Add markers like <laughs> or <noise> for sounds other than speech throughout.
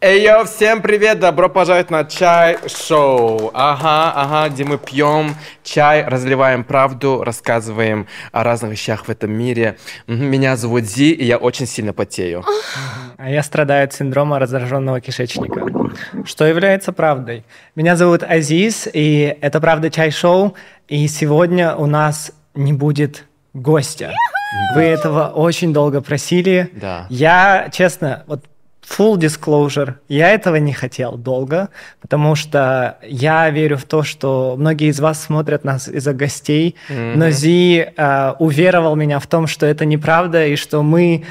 Эй, йо, всем привет! Добро пожаловать на чай-шоу. Ага, ага, где мы пьем чай, разливаем правду, рассказываем о разных вещах в этом мире. Меня зовут Зи, и я очень сильно потею. А я страдаю от синдрома раздраженного кишечника, что является правдой. Меня зовут Азиз, и это «Правда чай-шоу», и сегодня у нас не будет гостя. Вы этого очень долго просили. Да. Я, честно, вот full disclosure, я этого не хотел долго, потому что я верю в то, что многие из вас смотрят нас из-за гостей, mm-hmm. но Зи э, уверовал меня в том, что это неправда и что мы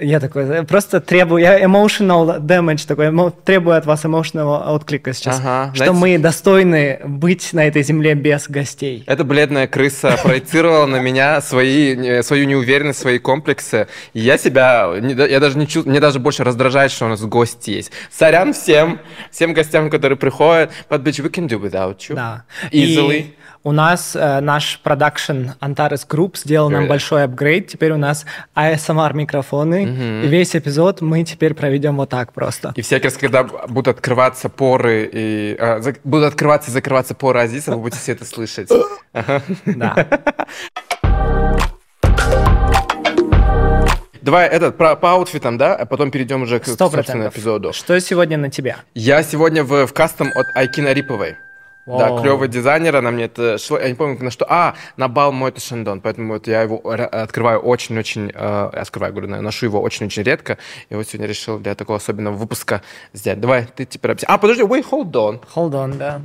я такой, просто требую, я emotional damage такой, требую от вас эмоционального отклика сейчас, ага, что знаете, мы достойны быть на этой земле без гостей. Эта бледная крыса проецировала на меня свои, свою неуверенность, свои комплексы. И я себя, я даже не чувствую, мне даже больше раздражает, что у нас гости есть. Сорян всем, всем гостям, которые приходят, but bitch, we can do without you. Да. Easily. И у нас э, наш продакшн Antares Group сделал нам большой апгрейд. Теперь у нас ASMR микрофоны. Mm-hmm. И весь эпизод мы теперь проведем вот так просто. И всякий раз, когда будут открываться поры и э, за, будут открываться и закрываться поры Азиса, вы будете все это слышать. Да. Давай этот про, по аутфитам, да, а потом перейдем уже к, 100%. собственному эпизоду. Что сегодня на тебя? Я сегодня в, в кастом от Айкина Риповой. Да, клевый дизайнер, она мне это шло, я не помню на что, а, на бал мой это Шандон, поэтому вот я его открываю очень-очень, э, открываю, говорю, ношу его очень-очень редко, и вот сегодня решил для такого особенного выпуска сделать. Давай, ты теперь объясни. А, подожди, wait, hold on. Hold on, да.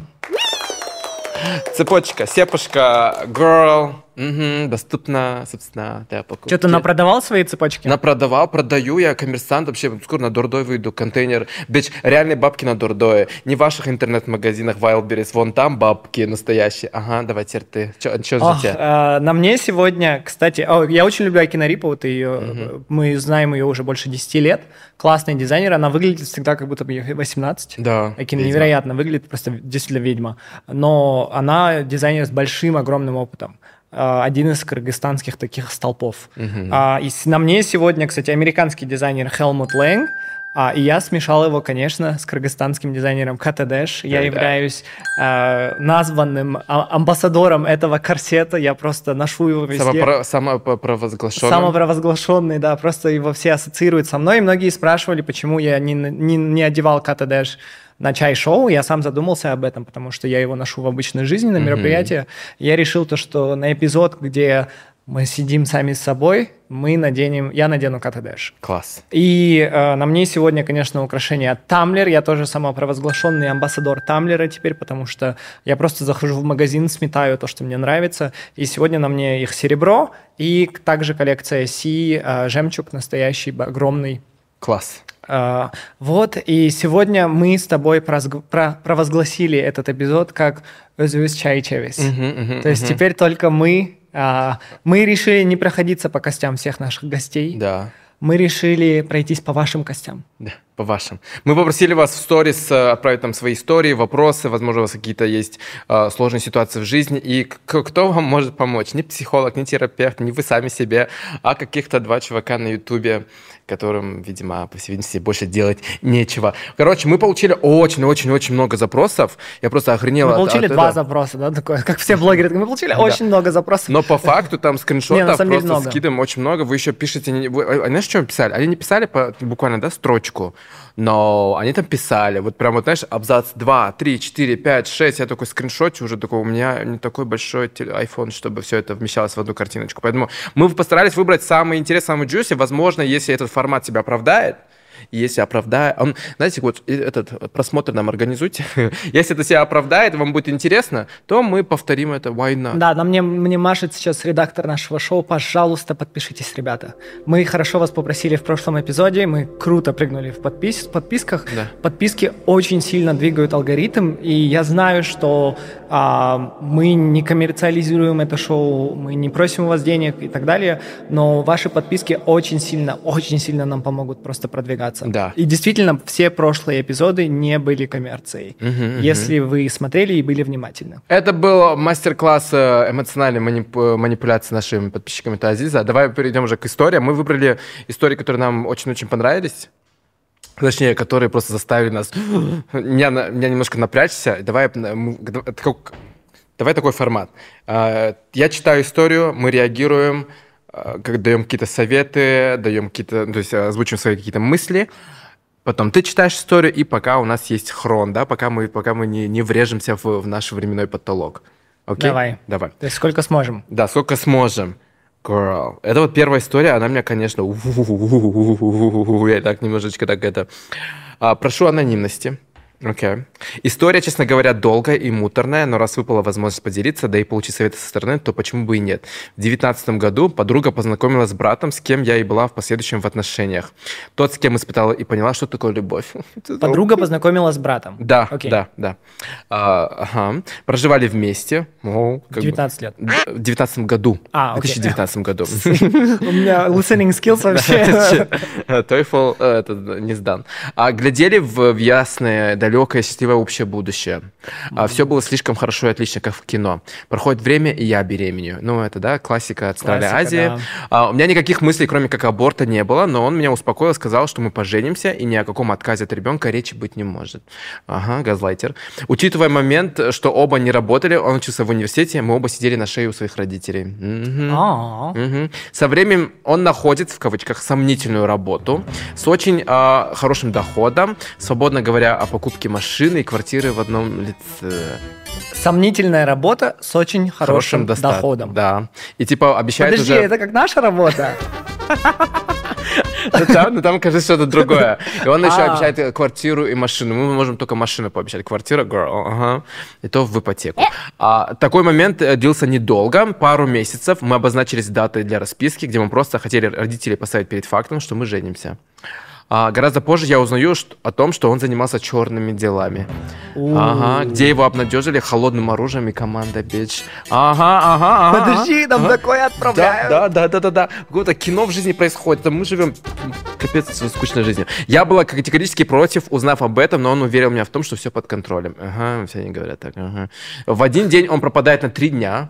Цепочка, сепушка, girl, Угу, доступно, собственно, для покупки. Что, ты напродавал свои цепочки? Напродавал, продаю, я коммерсант, вообще скоро на Дордой выйду, контейнер. Бич, реальные бабки на Дордое. Не в ваших интернет-магазинах Wildberries, вон там бабки настоящие. Ага, давай теперь ты. Что за тебя? Э, на мне сегодня, кстати, о, я очень люблю Акина вот ее, угу. мы знаем ее уже больше 10 лет. Классный дизайнер, она выглядит всегда как будто бы ей 18. Да. Акина невероятно выглядит, просто действительно ведьма. Но она дизайнер с большим, огромным опытом. А, один из кыргызстанских таких столпов. А, и на мне сегодня, кстати, американский дизайнер Хелмут Лэнг, а, и я смешал его, конечно, с кыргызстанским дизайнером Катадеш. Я являюсь э, названным а, амбассадором этого корсета. Я просто ношу его везде. Самопро- самопровозглашенный. Самопровозглашенный, да. Просто его все ассоциируют со мной. И многие спрашивали, почему я не, не, не одевал Катадеш на чай-шоу, я сам задумался об этом, потому что я его ношу в обычной жизни на мероприятии. Mm-hmm. Я решил то, что на эпизод, где мы сидим сами с собой, мы наденем, я надену катадеш. Класс. И э, на мне сегодня, конечно, украшение от Тамлер. Я тоже самопровозглашенный амбассадор Тамлера теперь, потому что я просто захожу в магазин, сметаю то, что мне нравится. И сегодня на мне их серебро и также коллекция Си, э, жемчуг настоящий, огромный. Класс. Uh, вот, и сегодня мы с тобой провозгласили этот эпизод как «Özüz чай чевис». Uh-huh, uh-huh, То есть теперь только мы, uh, мы решили не проходиться по костям всех наших гостей. Да. Мы решили пройтись по вашим костям. Да, по вашим. Мы попросили вас в сторис э, отправить там свои истории, вопросы, возможно, у вас какие-то есть э, сложные ситуации в жизни, и кто вам может помочь? Не психолог, не терапевт, не вы сами себе, а каких-то два чувака на ютубе, которым, видимо, по всей видимости, больше делать нечего. Короче, мы получили очень-очень-очень много запросов. Я просто охренел Мы получили от, от два этого. запроса, да, такое, как все блогеры. Мы получили очень много запросов. Но по факту там <laughs> скриншотов просто скидываем очень много. Вы еще пишете... А знаешь, что писали? Они не писали буквально, да, строчку но они там писали, вот прям вот, знаешь, абзац 2, 3, 4, 5, 6, я такой скриншоте уже такой, у меня не такой большой iPhone, чтобы все это вмещалось в одну картиночку. Поэтому мы постарались выбрать самый интересный, самый juicy. Возможно, если этот формат тебя оправдает, и если оправдает... Он, знаете, вот этот просмотр нам организуйте. <laughs> если это себя оправдает, вам будет интересно, то мы повторим это. Why not? Да, на мне, мне машет сейчас редактор нашего шоу. Пожалуйста, подпишитесь, ребята. Мы хорошо вас попросили в прошлом эпизоде. Мы круто прыгнули в подпис, подписках. Да. Подписки очень сильно двигают алгоритм. И я знаю, что а, мы не коммерциализируем это шоу, мы не просим у вас денег и так далее. Но ваши подписки очень сильно, очень сильно нам помогут просто продвигаться развиваться. Да. И действительно, все прошлые эпизоды не были коммерцией, угу, если угу. вы смотрели и были внимательны. Это был мастер-класс э, эмоциональной манип... манипуляции нашими подписчиками это Азиза. Давай перейдем уже к историям. Мы выбрали истории, которые нам очень-очень понравились. точнее, которые просто заставили нас, <gasps> меня, меня немножко напрячься. Давай, давай такой формат. А, я читаю историю, мы реагируем, как даем какие-то советы, даем какие-то, то есть озвучим свои какие-то мысли. Потом ты читаешь историю, и пока у нас есть хрон, да, пока мы, пока мы не, не врежемся в, в наш временной потолок. Окей? Давай. Давай. То есть сколько сможем? Да, сколько сможем. Girl. Это вот первая история, она меня, конечно, я так немножечко так это... Прошу анонимности. Окей. Okay. История, честно говоря, долгая и муторная, но раз выпала возможность поделиться, да и получить советы со стороны, то почему бы и нет. В девятнадцатом году подруга познакомилась с братом, с кем я и была в последующем в отношениях. Тот, с кем испытала и поняла, что такое любовь. <laughs> Подруга познакомилась с братом? Да, okay. да, да. А, ага. Проживали вместе. О, 19 лет. В девятнадцатом году. А, В 2019 году. <laughs> У меня listening skills <laughs> вообще. TOEFL э, не сдан. А глядели в ясное, далекое, счастливое общее будущее. Mm-hmm. Все было слишком хорошо и отлично, как в кино. Проходит время, и я беременею. Ну, это, да, классика от Центральной Азии. Да. А, у меня никаких мыслей, кроме как аборта, не было, но он меня успокоил, сказал, что мы поженимся, и ни о каком отказе от ребенка речи быть не может. Ага, газлайтер. Учитывая момент, что оба не работали, он учился в университете, мы оба сидели на шее у своих родителей. Угу. Угу. Со временем он находит, в кавычках, сомнительную работу с очень э, хорошим доходом, свободно говоря о покупке покупки машины и квартиры в одном лице. Сомнительная работа с очень хорошим, хорошим доходом. Да. И типа обещает Подожди, уже... это как наша работа? <laughs> Но там, там кажется, что-то другое. И он еще а. обещает квартиру и машину. Мы можем только машину пообещать. Квартира, girl, ага. И то в ипотеку. А, такой момент э, длился недолго, пару месяцев. Мы обозначились даты для расписки, где мы просто хотели родителей поставить перед фактом, что мы женимся. А, гораздо позже я узнаю что, о том, что он занимался черными делами. Ага, где его обнадежили холодным оружием и команда бич. Ага, ага, ага. Подожди, нам ага. такое отправляют. Да, да, да, да, да. Какое-то кино в жизни происходит. Мы живем капец скучной жизнью. Я была категорически против, узнав об этом, но он уверил меня в том, что все под контролем. Ага, все они говорят так. Ага. В один день он пропадает на три дня.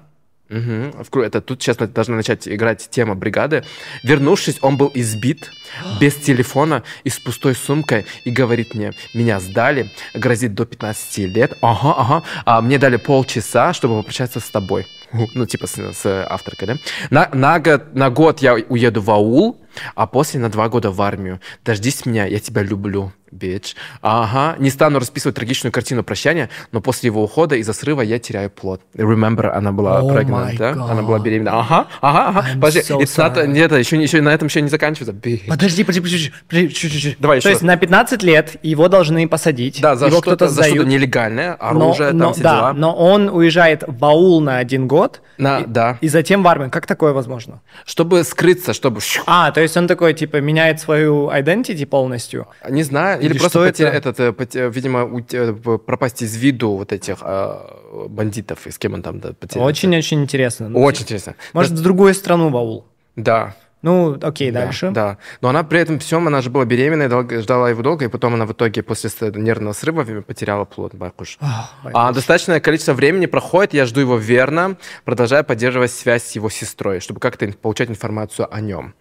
Угу. Это тут сейчас должна начать играть тема бригады. Вернувшись, он был избит <gasps> без телефона и с пустой сумкой и говорит мне, меня сдали, грозит до 15 лет. Ага, ага. А мне дали полчаса, чтобы попрощаться с тобой. Ну, типа с, с авторкой, да? На, на, год, на год я уеду в аул, а после на два года в армию. Дождись меня, я тебя люблю bitch. Ага, не стану расписывать трагичную картину прощания, но после его ухода из-за срыва я теряю плод. Remember, она была oh pregnant, да? Она была беременна. Ага, ага, ага. I'm подожди, so not, нет, еще, еще на этом еще не заканчивается. Bitch. Подожди, подожди, подожди, подожди, чуть-чуть. Давай То еще. есть на 15 лет его должны посадить. Да, за что-то, за что-то нелегальное, оружие, но, там но, все да, дела. но он уезжает в аул на один год, на, и, да. и затем в армию. Как такое возможно? Чтобы скрыться, чтобы... А, то есть он такой, типа, меняет свою identity полностью? Не знаю, или, или просто потеря, это? этот, э, видимо, э, пропасть из виду вот этих а, бандитов, и с кем он там да, потерял. Очень-очень интересно. Ну, очень интересно. Может, да. в другую страну в аул? Да. Ну, окей, да, дальше. Да, но она при этом всем, она же была беременная, долго, ждала его долго, и потом она в итоге после нервного срыва потеряла плод, бакуш. Oh, а достаточное количество времени проходит, я жду его верно, продолжая поддерживать связь с его сестрой, чтобы как-то получать информацию о нем.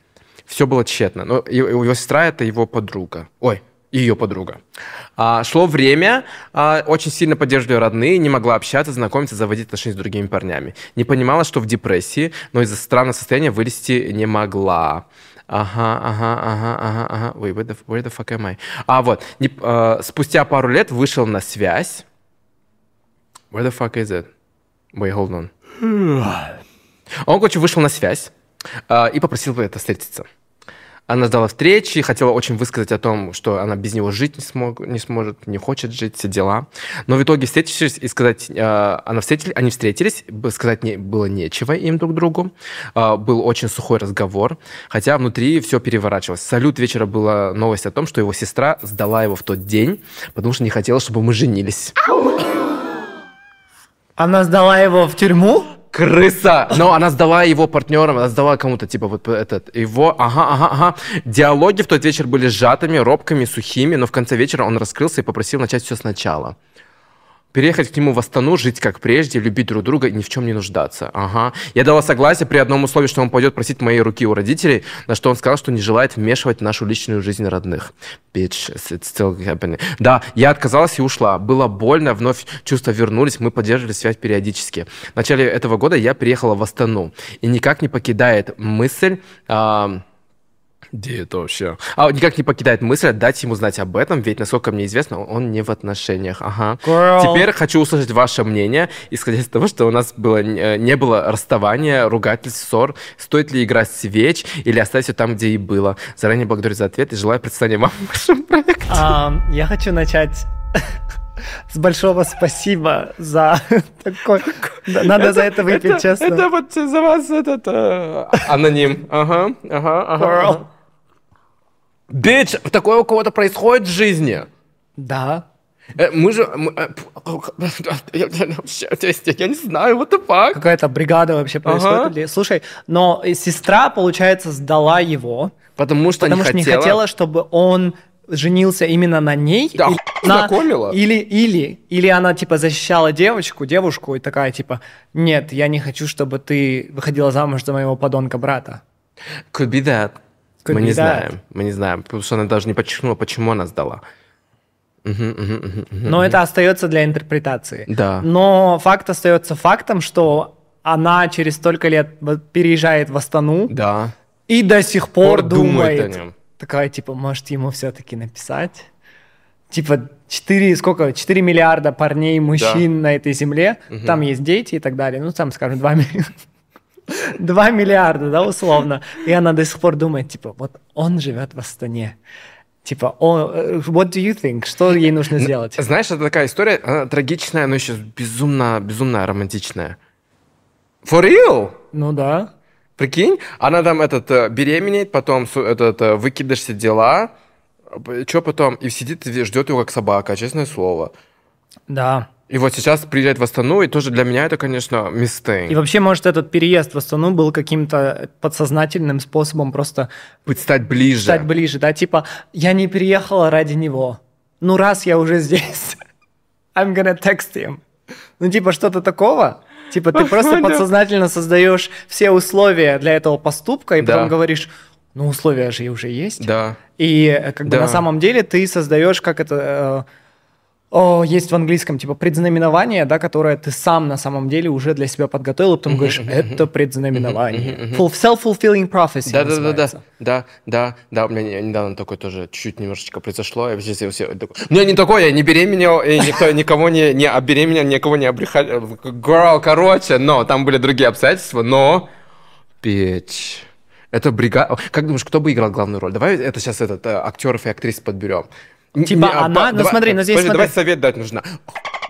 Все было тщетно. Но его сестра — это его подруга. Ой, ее подруга. А, шло время, а, очень сильно поддерживали родные, не могла общаться, знакомиться, заводить отношения с другими парнями. Не понимала, что в депрессии, но из-за странного состояния вылезти не могла. Ага, ага, ага, ага, ага. Wait, where the, where the fuck am I? А, вот. Не, а, спустя пару лет вышел на связь. Where the fuck is it? Wait, hold on. Он, короче, вышел на связь а, и попросил это встретиться. Она ждала встречи, хотела очень высказать о том, что она без него жить не, смог, не сможет, не хочет жить, все дела. Но в итоге встретившись и сказать, э, она встретили, они встретились, сказать не, было нечего им друг другу. Э, был очень сухой разговор, хотя внутри все переворачивалось. Салют вечера была новость о том, что его сестра сдала его в тот день, потому что не хотела, чтобы мы женились. Она сдала его в тюрьму? Крыса. Но она сдала его партнерам, она сдала кому-то, типа, вот этот, его, ага, ага, ага. Диалоги в тот вечер были сжатыми, робкими, сухими, но в конце вечера он раскрылся и попросил начать все сначала. Переехать к нему в Астану, жить как прежде, любить друг друга и ни в чем не нуждаться. Ага. Я дала согласие при одном условии, что он пойдет просить моей руки у родителей, на что он сказал, что не желает вмешивать нашу личную жизнь родных. Bitch, it's still happening. Да, я отказалась и ушла. Было больно, вновь чувства вернулись, мы поддерживали связь периодически. В начале этого года я приехала в Астану, и никак не покидает мысль... Э, где это вообще? А никак не покидает мысль дать ему знать об этом, ведь, насколько мне известно, он не в отношениях. Ага. Girl. Теперь хочу услышать ваше мнение, исходя из того, что у нас было, э, не было расставания, ругательств, ссор. Стоит ли играть свеч или оставить все там, где и было? Заранее благодарю за ответ и желаю представления вам в вашем <laughs> проекте. Um, я хочу начать <laughs> с большого спасибо за <laughs> такой... Надо это, за это выпить, это, честно. Это вот за вас этот... Э, аноним. Ага, ага, ага. Бич, такое у кого-то происходит в жизни. Да. Э, мы же... Мы, э, я, я не знаю, вот и fuck? Какая-то бригада вообще происходит. Ага. Слушай, но сестра, получается, сдала его. Потому что, потому не, что хотела... не хотела, чтобы он женился именно на ней. Да, или, на, или, или, или она, типа, защищала девочку, девушку, и такая, типа, нет, я не хочу, чтобы ты выходила замуж за моего подонка брата. Could be that. Could мы не знаем, мы не знаем, потому что она даже не подчеркнула, почему она сдала. Но это остается для интерпретации. Да. Но факт остается фактом, что она через столько лет переезжает в Астану. Да. И до сих пор, пор думает, думает о нем. Такая, типа, может, ему все-таки написать? Типа, 4, сколько? 4 миллиарда парней, мужчин да. на этой земле. Угу. Там есть дети и так далее. Ну, там, скажем, 2 миллиарда. 2 миллиарда, да, условно. И она до сих пор думает, типа, вот он живет в Астане. Типа, о, what do you think? Что ей нужно сделать? Знаешь, это такая история, она трагичная, но еще безумно, безумно романтичная. For real? Ну да. Прикинь, она там этот э, беременеет, потом этот э, выкидышься дела, что потом, и сидит ждет его как собака, честное слово. Да. И вот сейчас приезжает в Астану, и тоже для меня это, конечно, мистейк. И вообще, может, этот переезд в Астану был каким-то подсознательным способом просто... Быть стать ближе. Стать ближе, да, типа, я не переехала ради него. Ну, раз я уже <laughs> здесь, I'm gonna text him. Ну, типа, что-то такого. Типа, ты просто подсознательно создаешь все условия для этого поступка, и потом говоришь, ну, условия же уже есть. Да. И э, как бы на самом деле ты создаешь, как это э, о, есть в английском типа предзнаменование, да, которое ты сам на самом деле уже для себя подготовил, и потом говоришь, это предзнаменование. Self-fulfilling prophecy да, да, да, да, да, да, да, у меня недавно такое тоже чуть-чуть немножечко произошло, я все, все, ну, не такое, я не беременел, и никто, никого не, не обеременел, никого не обрехал, girl, короче, но там были другие обстоятельства, но, bitch, это бригада, как думаешь, кто бы играл главную роль? Давай это сейчас этот, э, актеров и актрис подберем. Типа не, а, она, ну давай, смотри, ну здесь подожди, смотри. давай совет дать нужно.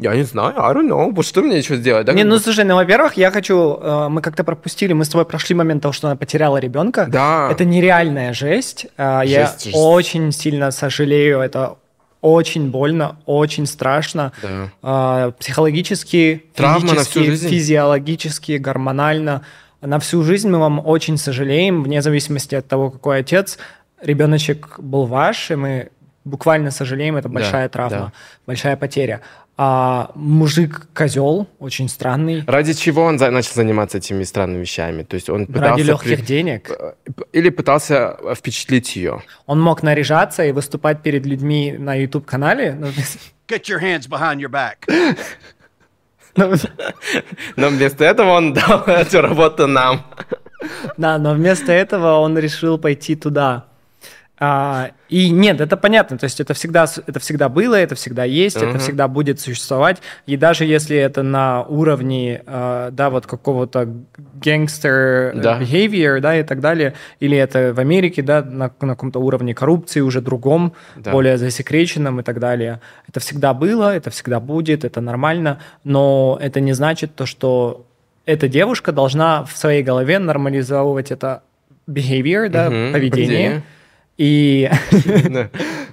Я не знаю, I don't know, вот что мне еще сделать? Да? Не, ну слушай, ну во-первых, я хочу, э, мы как-то пропустили, мы с тобой прошли момент того, что она потеряла ребенка. Да. Это нереальная жесть. Э, жесть я жесть. очень сильно сожалею, это очень больно, очень страшно. Да. Э, психологически, Травма на всю жизнь. физиологически, гормонально. На всю жизнь мы вам очень сожалеем, вне зависимости от того, какой отец. Ребеночек был ваш, и мы буквально сожалеем, это большая да, травма, да. большая потеря. А мужик козел, очень странный. Ради чего он за- начал заниматься этими странными вещами? То есть он пытался ради легких при... денег или пытался впечатлить ее? Он мог наряжаться и выступать перед людьми на YouTube канале. Get your hands behind your back. <laughs> Но вместо этого он дал <laughs> эту работу нам. Да, но вместо этого он решил пойти туда. А, и нет, это понятно, то есть это всегда, это всегда было, это всегда есть, uh-huh. это всегда будет существовать. И даже если это на уровне, э, да, вот какого-то gangster да. behavior, да, и так далее, или это в Америке, да, на, на каком-то уровне коррупции уже другом, да. более засекреченном и так далее. Это всегда было, это всегда будет, это нормально, но это не значит то, что эта девушка должна в своей голове нормализовывать это behavior, да, uh-huh. поведение. И...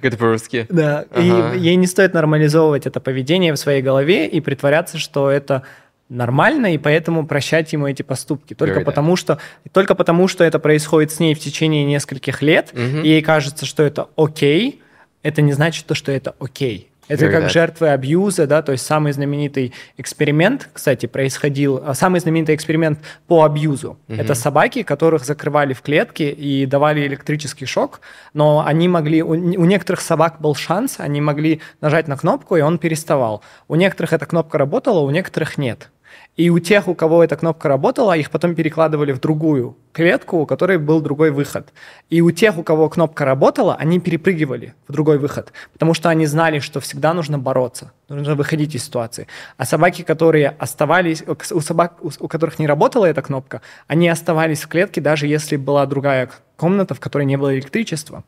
Это по-русски. <laughs> Да, и ей не стоит нормализовывать это поведение в своей голове и притворяться, что это нормально, и поэтому прощать ему эти поступки. Только потому, что, только потому, что это происходит с ней в течение нескольких лет, и ей кажется, что это окей, это не значит то, что это окей. Это как жертвы абьюза, да, то есть самый знаменитый эксперимент, кстати, происходил, а, самый знаменитый эксперимент по абьюзу. Угу. Это собаки, которых закрывали в клетке и давали электрический шок, но они могли, у, у некоторых собак был шанс, они могли нажать на кнопку, и он переставал. У некоторых эта кнопка работала, у некоторых нет. И у тех, у кого эта кнопка работала, их потом перекладывали в другую клетку, у которой был другой выход. И у тех, у кого кнопка работала, они перепрыгивали в другой выход, потому что они знали, что всегда нужно бороться, нужно выходить из ситуации. А собаки, которые оставались, у собак, у которых не работала эта кнопка, они оставались в клетке, даже если была другая комната, в которой не было электричества.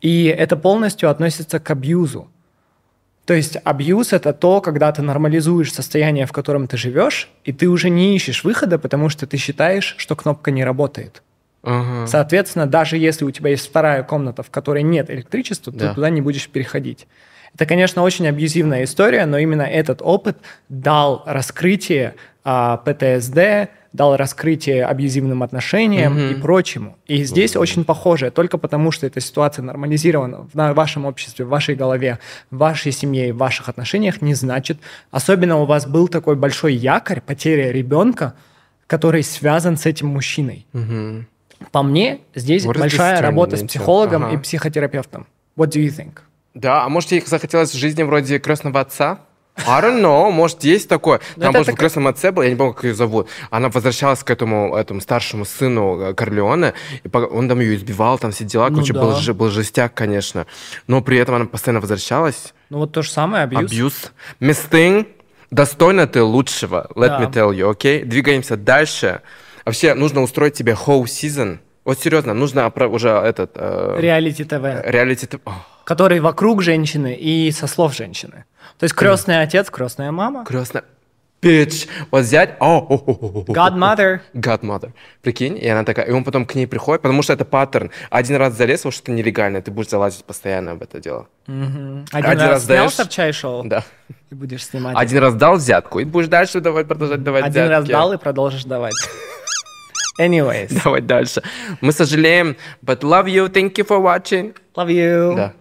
И это полностью относится к абьюзу. То есть абьюз – это то, когда ты нормализуешь состояние, в котором ты живешь, и ты уже не ищешь выхода, потому что ты считаешь, что кнопка не работает. Ага. Соответственно, даже если у тебя есть вторая комната, в которой нет электричества, да. ты туда не будешь переходить. Это, конечно, очень абьюзивная история, но именно этот опыт дал раскрытие а, ПТСД, дал раскрытие абьюзивным отношениям mm-hmm. и прочему. И здесь mm-hmm. очень похоже, только потому что эта ситуация нормализирована в вашем обществе, в вашей голове, в вашей семье, в ваших отношениях, не значит, особенно у вас был такой большой якорь, потеря ребенка, который связан с этим мужчиной. Mm-hmm. По мне, здесь What большая работа с психологом ага. и психотерапевтом. What do you think? Да, а может, ей захотелось в жизни вроде крестного отца? I don't know, может, есть такое. Ну, Там, может, в «Крестном отце» был, я не помню, как ее зовут. Она возвращалась к этому, этому старшему сыну э, Корлеоне, и он там ее избивал, там все дела. Ну, Короче, да. был, был жестяк, конечно. Но при этом она постоянно возвращалась. Ну, вот то же самое, абьюз. Абьюз. Miss Thing, достойна ты лучшего, let да. me tell you, окей? Okay? Двигаемся дальше. Вообще, нужно устроить тебе whole season. Вот серьезно, нужно уже этот... Э, реалити ТВ. Реалити ТВ. Который вокруг женщины и со слов женщины. То есть крестный отец, крестная мама. Крестная... Bitch. Вот взять... О, о, о, о, Godmother. Godmother. Прикинь, и она такая... И он потом к ней приходит, потому что это паттерн. Один раз залез во что-то нелегальное, ты будешь залазить постоянно в это дело. Один, Один раз, раз даешь... в чай-шоу? Да. И будешь снимать. Один раз дал взятку, и будешь дальше давать, продолжать давать Один взятки. раз дал и продолжишь давать. <laughs> Anyways. Давай дальше. Мы сожалеем, but love you, thank you for watching. Love you. Да.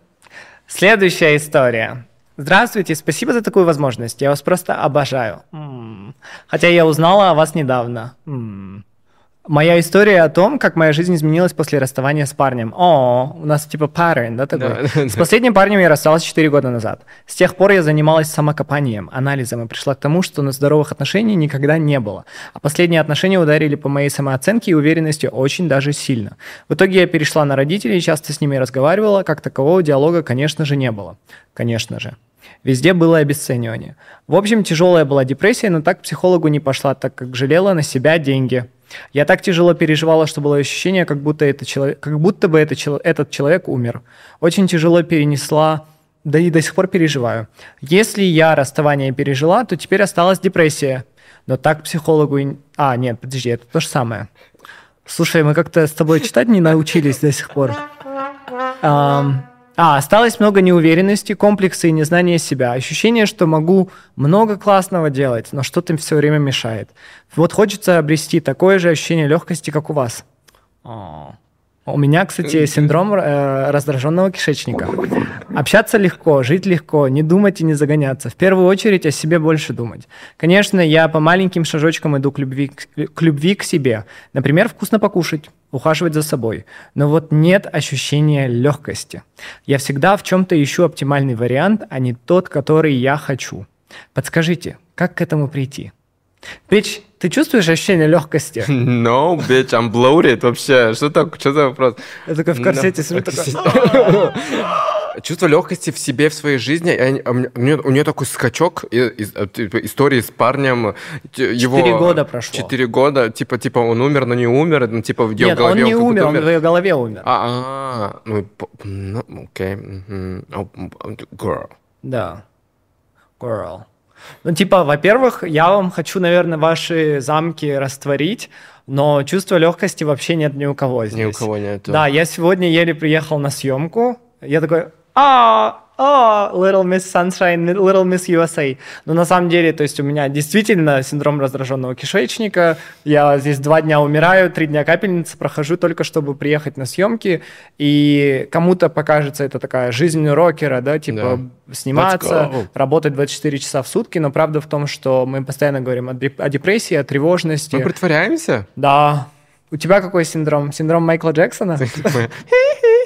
Следующая история. Здравствуйте, спасибо за такую возможность. Я вас просто обожаю. М-м. Хотя я узнала о вас недавно. М-м. Моя история о том, как моя жизнь изменилась после расставания с парнем. О, у нас типа pattern, да, такой? Да, с последним парнем я рассталась 4 года назад. С тех пор я занималась самокопанием, анализом и пришла к тому, что на здоровых отношений никогда не было. А последние отношения ударили по моей самооценке и уверенности очень даже сильно. В итоге я перешла на родителей, часто с ними разговаривала, как такового диалога, конечно же, не было. Конечно же. Везде было обесценивание. В общем, тяжелая была депрессия, но так к психологу не пошла, так как жалела на себя деньги. Я так тяжело переживала, что было ощущение, как будто, это человек, как будто бы это, этот человек умер. Очень тяжело перенесла, да и до сих пор переживаю. Если я расставание пережила, то теперь осталась депрессия. Но так психологу... А, нет, подожди, это то же самое. Слушай, мы как-то с тобой читать не научились до сих пор. Um, а, осталось много неуверенности, комплексы и незнания себя. Ощущение, что могу много классного делать, но что-то все время мешает. Вот хочется обрести такое же ощущение легкости, как у вас. О. У меня, кстати, синдром э, раздраженного кишечника. Общаться легко, жить легко, не думать и не загоняться. В первую очередь о себе больше думать. Конечно, я по маленьким шажочкам иду к любви к, любви к себе. Например, вкусно покушать, ухаживать за собой. Но вот нет ощущения легкости. Я всегда в чем-то ищу оптимальный вариант, а не тот, который я хочу. Подскажите, как к этому прийти? Бич, ты чувствуешь ощущение легкости? No, bitch, I'm bloated вообще. Что так? Что за вопрос? Я такой в корсете no. такой... Чувство легкости в себе, в своей жизни. А у, нее, у нее такой скачок из, типа, истории с парнем. Его, Четыре года прошло. Четыре года. Типа, типа он умер, но не умер. Ну, типа в ее Нет, голове он не он умер, умер, он в ее голове умер. А, а, ну, ну окей. Girl. Да. Girl. Ну, типа, во-первых, я вам хочу, наверное, ваши замки растворить, но чувства легкости вообще нет ни у кого здесь. Ни у кого нет. Да, я сегодня еле приехал на съемку, я такой, а, о, Little Miss Sunshine, Little Miss USA. Но на самом деле, то есть у меня действительно синдром раздраженного кишечника. Я здесь два дня умираю, три дня капельницы прохожу только чтобы приехать на съемки. И кому-то покажется это такая жизнь рокера, да, типа да. сниматься, работать 24 часа в сутки. Но правда в том, что мы постоянно говорим о, о депрессии, о тревожности. Мы притворяемся? Да. У тебя какой синдром? Синдром Майкла Джексона? <laughs> <laughs>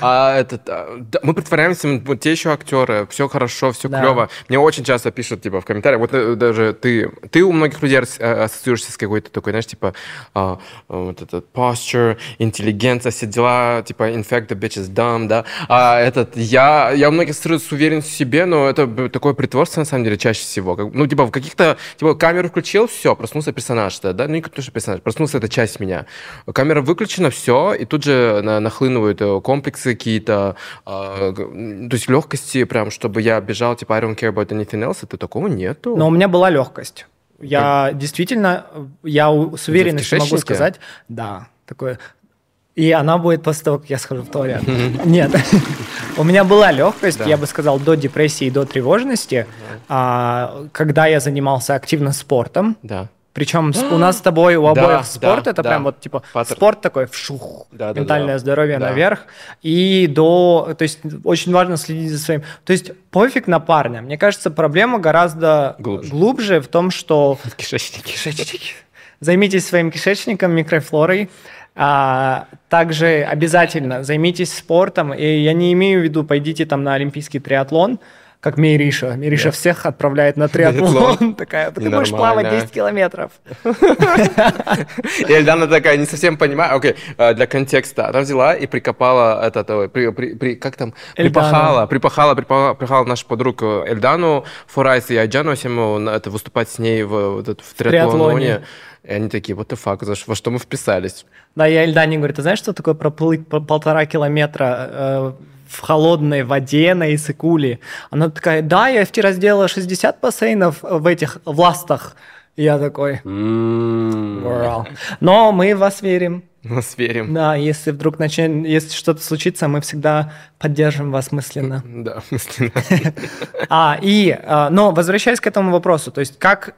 А этот, а, мы притворяемся, вот те еще актеры, все хорошо, все клево. Мне очень часто пишут, типа, в комментариях, вот э, даже ты, ты у многих людей э, ассоциируешься с какой-то такой, знаешь, типа, а, вот этот posture, интеллигенция, все дела, типа, infect the bitch is dumb, да. А этот, я, я у многих ассоциируюсь с уверенностью в себе, но это такое притворство, на самом деле, чаще всего. Ну, типа, в каких-то, типа, камеру включил, все, проснулся персонаж, да, ну, не то, что персонаж, проснулся, это часть меня. Камера выключена, все, и тут же на нахлынывают э, комплексы какие-то, э, то есть легкости прям, чтобы я бежал, типа, I don't care about anything else, это такого нету. Но у меня была легкость. Я как? действительно, я с уверенностью могу сказать, да, такое, и она будет после того, как я схожу в туалет. <laughs> Нет. У меня была легкость, я бы сказал, до депрессии, до тревожности, а, когда я занимался активно спортом. Да. Причем у <gasps> нас с тобой у обоих да, спорт, да, это да. прям вот типа Паттер. спорт такой, вшух, да, ментальное да, да. здоровье да. наверх. И до, то есть очень важно следить за своим. То есть пофиг на парня. Мне кажется, проблема гораздо глубже, глубже в том, что... <laughs> Кишечник. Кишечник. Займитесь своим кишечником, микрофлорой. А, также обязательно займитесь спортом. И я не имею в виду, пойдите там на олимпийский триатлон, как Мириша. Мириша yeah. всех отправляет на <laughs> триатлон. Такая, ты будешь плавать 10 километров. <laughs> И Эльдана такая, не совсем понимаю. Окей, а, для контекста. Она взяла и прикопала этот, как там, припахала, припахала, припахала нашу подругу Эльдану Фурайс и Айджану Асиму это выступать с ней в, в триатлоне. И они такие, what the fuck, во что мы вписались? Да, я Эльдане говорю, ты знаешь, что такое проплыть полтора километра э, в холодной воде на Исыкуле. Она такая, да, я вчера сделала 60 бассейнов в этих властах. я такой, wow. но мы в вас верим. Вас верим. Да, если вдруг начнет, если что-то случится, мы всегда поддержим вас мысленно. Да, мысленно. <laughs> А, и, а, но возвращаясь к этому вопросу, то есть как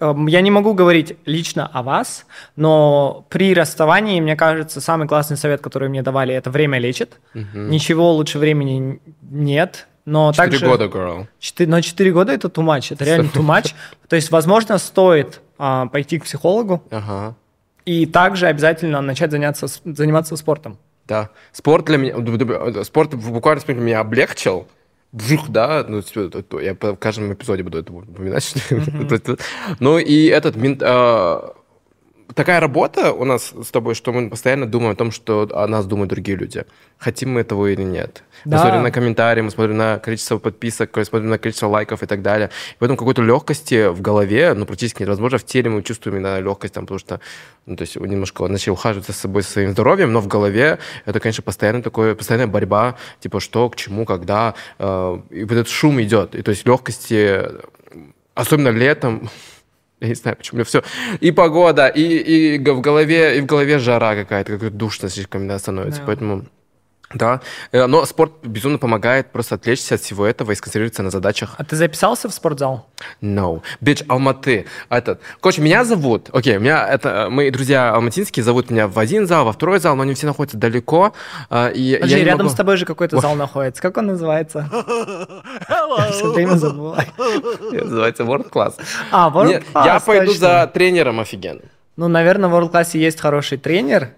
я не могу говорить лично о вас, но при расставании, мне кажется, самый классный совет, который мне давали, это время лечит. Угу. Ничего лучше времени нет. Но 4 также, года, girl. 4, но 4 года это too much, это реально too much. <laughs> То есть, возможно, стоит а, пойти к психологу ага. и также обязательно начать заняться, заниматься спортом. Да, спорт для меня, спорт буквально меня облегчил, вжух, да, ну, я в каждом эпизоде буду это упоминать. Mm-hmm. <laughs> ну, и этот, а, такая работа у нас с тобой, что мы постоянно думаем о том, что о нас думают другие люди. Хотим мы этого или нет. Да. Мы смотрим на комментарии, мы смотрим на количество подписок, мы смотрим на количество лайков и так далее. И поэтому какой-то легкости в голове, ну, практически невозможно. В теле мы чувствуем именно легкость, там, потому что, ну, то есть немножко начали ухаживать за собой, со своим здоровьем, но в голове это, конечно, постоянно такое, постоянная борьба, типа, что, к чему, когда. Э, и вот этот шум идет. И то есть легкости, особенно летом, я не знаю, почему у меня все. И погода, и, и в голове, и в голове жара какая-то, как душно слишком да, становится. Да. Поэтому да, э, но спорт безумно помогает просто отвлечься от всего этого и сконцентрироваться на задачах. А ты записался в спортзал? No. Bitch, Алматы. Этот. Короче, меня зовут, окей, okay, меня это, мои друзья алматинские зовут меня в один зал, во второй зал, но они все находятся далеко. Э, и Подожди, я рядом могу... с тобой же какой-то зал находится. Как он называется? <laughs> Я все время забываю. <laughs> Называется World Class. А, World Class, Я пойду за тренером офигенным. Ну, наверное, в World Class есть хороший тренер,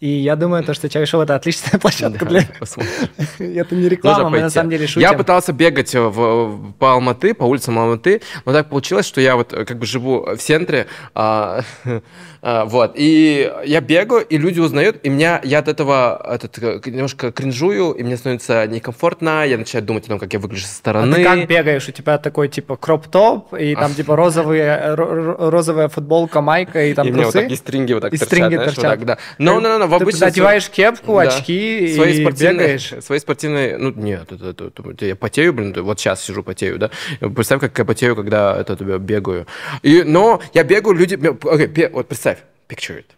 и я думаю, то, что Чай Шоу это отличная <laughs> площадка для... <laughs> это не реклама, мы на самом деле шутим. Я пытался бегать в, по Алматы, по улицам Алматы, но так получилось, что я вот как бы живу в центре, а, <laughs> вот, и я бегаю, и люди узнают, и меня, я от этого этот, немножко кринжую, и мне становится некомфортно, я начинаю думать о том, как я выгляжу со стороны. А ты как бегаешь? У тебя такой, типа, кроп-топ, и там, типа, розовые, розовая футболка, майка, и там и трусы? Вот так, и стринги вот так и торчат, стринги знаешь, торчат. Вот так, да. Но, но, но, в обычном... Ты надеваешь кепку, да. очки свои и бегаешь? Свои спортивные... Ну, нет, это, это, это, я потею, блин, вот сейчас сижу потею, да? Представь, как я потею, когда это, бегаю. И, но я бегаю, люди... Okay, вот представь, picture it.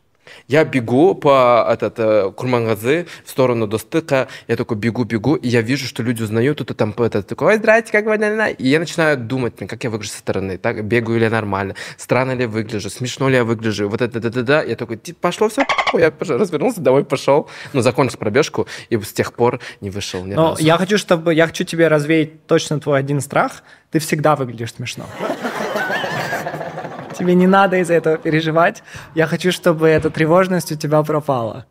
Я бегу по этот, э, Курмангазы в сторону Достыка, я такой бегу-бегу, и я вижу, что люди узнают, тут там это, такой, ой, здрасте, как вы, и я начинаю думать, как я выгляжу со стороны, так, бегаю ли нормально, странно ли я выгляжу, смешно ли я выгляжу, вот это, да, да, да, я такой, пошло все, я развернулся, домой пошел, ну, закончил пробежку, и с тех пор не вышел ни Но разу. я хочу, чтобы, я хочу тебе развеять точно твой один страх, ты всегда выглядишь смешно. Тебе не надо из-за этого переживать. Я хочу, чтобы эта тревожность у тебя пропала.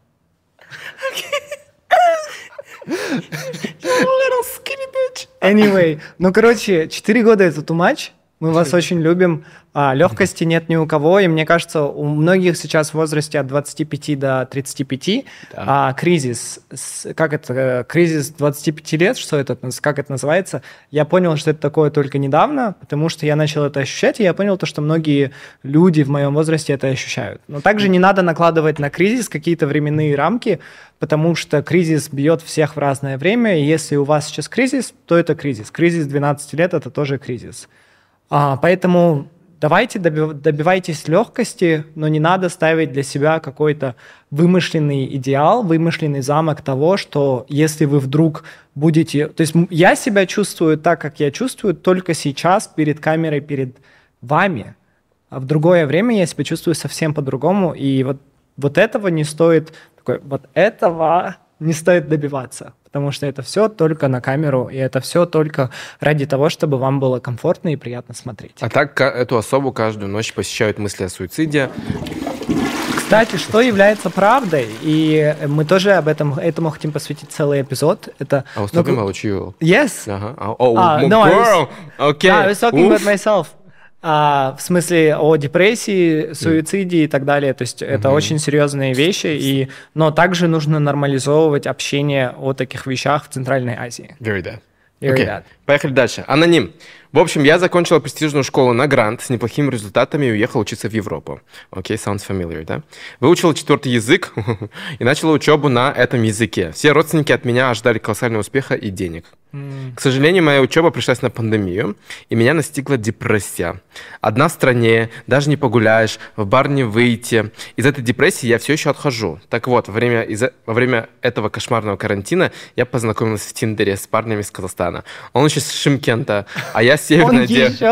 Anyway, ну, короче, 4 года это too much. Мы вас очень любим. А, легкости нет ни у кого, и мне кажется, у многих сейчас в возрасте от 25 до 35 да. а, кризис, как это, кризис 25 лет, что это, как это называется, я понял, что это такое только недавно, потому что я начал это ощущать, и я понял то, что многие люди в моем возрасте это ощущают. Но также не надо накладывать на кризис какие-то временные рамки, потому что кризис бьет всех в разное время, и если у вас сейчас кризис, то это кризис. Кризис 12 лет – это тоже кризис. А, поэтому давайте добивайтесь легкости, но не надо ставить для себя какой-то вымышленный идеал, вымышленный замок того, что если вы вдруг будете... То есть я себя чувствую так, как я чувствую только сейчас перед камерой, перед вами. А в другое время я себя чувствую совсем по-другому. И вот, вот этого не стоит... Такой, вот этого не стоит добиваться потому что это все только на камеру, и это все только ради того, чтобы вам было комфортно и приятно смотреть. А так эту особу каждую ночь посещают мысли о суициде. Кстати, что является правдой, и мы тоже об этом этому хотим посвятить целый эпизод. Это. I was talking about you. Yes. Uh-huh. Oh, uh, no, girl. I was, okay. Yeah, I was talking Oof. about myself а, в смысле о депрессии, суициде mm. и так далее. То есть mm-hmm. это очень серьезные вещи, и, но также нужно нормализовывать общение о таких вещах в Центральной Азии. Very that. Very okay. that. Поехали дальше. Аноним. В общем, я закончил престижную школу на грант с неплохими результатами и уехал учиться в Европу. Окей, okay, sounds familiar, да? Выучил четвертый язык <laughs> и начал учебу на этом языке. Все родственники от меня ожидали колоссального успеха и денег. К сожалению, моя учеба пришлась на пандемию, и меня настигла депрессия. Одна в стране, даже не погуляешь, в бар не выйти. Из этой депрессии я все еще отхожу. Так вот, во время, из во время этого кошмарного карантина я познакомился в Тиндере с парнями из Казахстана. Он еще с Шимкента, а я северная девушка.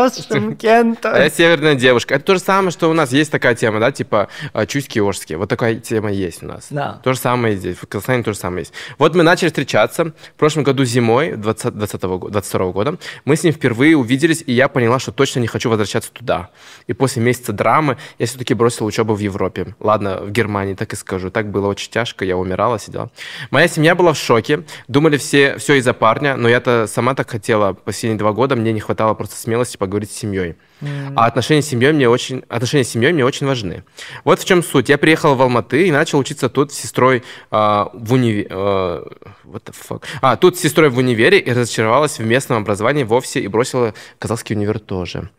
Я северная девушка. Это то же самое, что у нас есть такая тема, да, типа э, чуйские, ожские. Вот такая тема есть у нас. Да. То же самое здесь, в Казахстане то же самое есть. Вот мы начали встречаться в прошлом году зимой, 2020 года, 22 года. Мы с ним впервые увиделись, и я поняла, что точно не хочу возвращаться туда. И после месяца драмы я все-таки бросила учебу в Европе. Ладно, в Германии, так и скажу. Так было очень тяжко, я умирала, сидела. Моя семья была в шоке. Думали все, все из-за парня, но я-то сама так хотела. Последние два года мне не хватало просто смелости поговорить с семьей. Mm. А отношения с семьей мне очень, отношения с семьей мне очень важны. Вот в чем суть. Я приехал в Алматы и начал учиться тут с сестрой э, в универе. Э, what the fuck? А, тут с сестрой в универе и разочаровалась в местном образовании вовсе и бросила казахский универ тоже.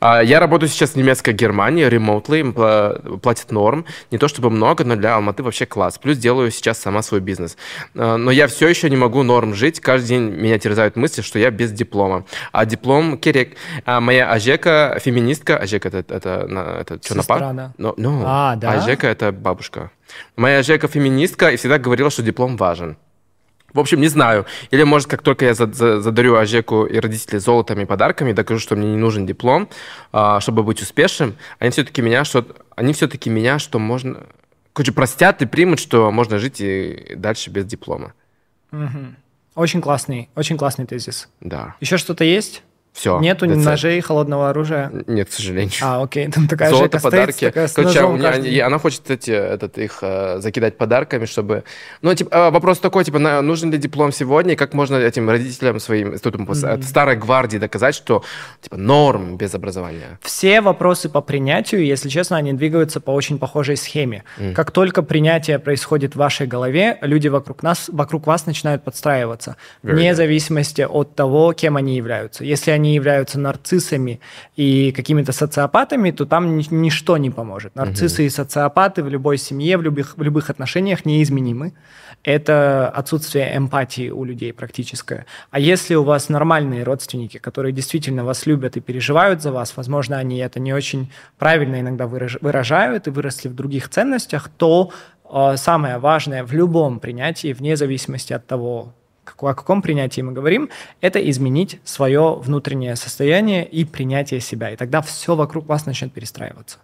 А, я работаю сейчас в немецкой Германии, remotely, платят норм. Не то чтобы много, но для Алматы вообще класс. Плюс делаю сейчас сама свой бизнес. А, но я все еще не могу норм жить. Каждый день меня терзают мысли, что я без диплома. А диплом керек. А моя Ажека феминистка. Ажека это, это, это, напар? Да. No, no. А, да? Ажека это бабушка. Моя Ажека феминистка и всегда говорила, что диплом важен. В общем, не знаю. Или, может, как только я задарю Ажеку и родителей золотами и подарками, докажу, что мне не нужен диплом, а, чтобы быть успешным, они все-таки меня, что они все-таки меня, что можно... Короче, простят и примут, что можно жить и дальше без диплома. Угу. Очень классный, очень классный тезис. Да. Еще что-то есть? Все. Нету ни ножей, холодного оружия? Нет, к сожалению. А, окей, там такая Золото, подарки. Стоит, такая Короче, у меня, она хочет эти, этот, их э, закидать подарками, чтобы... Ну, типа, э, вопрос такой, типа, на, нужен ли диплом сегодня, и как можно этим родителям своим, тут, mm-hmm. старой гвардии доказать, что, типа, норм без образования? Все вопросы по принятию, если честно, они двигаются по очень похожей схеме. Mm. Как только принятие происходит в вашей голове, люди вокруг нас, вокруг вас начинают подстраиваться, Very вне good. зависимости от того, кем они являются. Если они являются нарциссами и какими-то социопатами, то там ничто не поможет. Нарциссы угу. и социопаты в любой семье, в любых, в любых отношениях неизменимы. Это отсутствие эмпатии у людей практическое. А если у вас нормальные родственники, которые действительно вас любят и переживают за вас, возможно, они это не очень правильно иногда выражают и выросли в других ценностях, то э, самое важное в любом принятии, вне зависимости от того, о каком принятии мы говорим, это изменить свое внутреннее состояние и принятие себя. И тогда все вокруг вас начнет перестраиваться.